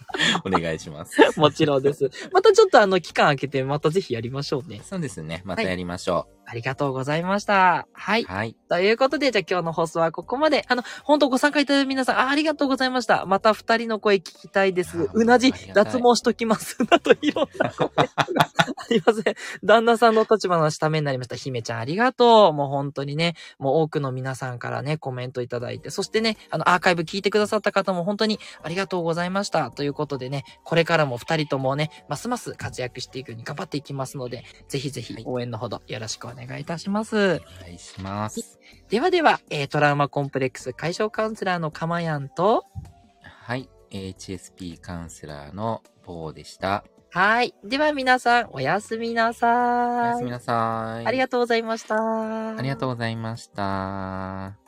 お願いします。もちろんです。またちょっとあの、期間空けて、またぜひやりましょうね。そうですね。またやりましょありがとうございました。はい。う。はい。ということで、じゃあ今日の放送はここまで。あの、本当ご参加いただいた皆さんあ、ありがとうございました。また二人の声聞きたいですあ。うなじ脱毛しときます。などいろんなコメントが ありません。旦那さんの立場の下目になりました。姫ちゃんありがとう。もう本当にね、もう多くの皆さんからね、コメントいただいて、そしてね、あの、アーカイブ聞いてくださった方も本当にありがとうございました。ということでね、これからも二人ともね、ますます活躍していくように頑張っていきますので、ぜひぜひはい応援のほどよろしくお願いいたします。お願いします。ではでは、えートラウマコンプレックス解消カウンセラーのかまやんと、はい。HSP カウンセラーのボーでした。はい。では皆さん、おやすみなおさい。やすみなさい。ありがとうございました。ありがとうございました。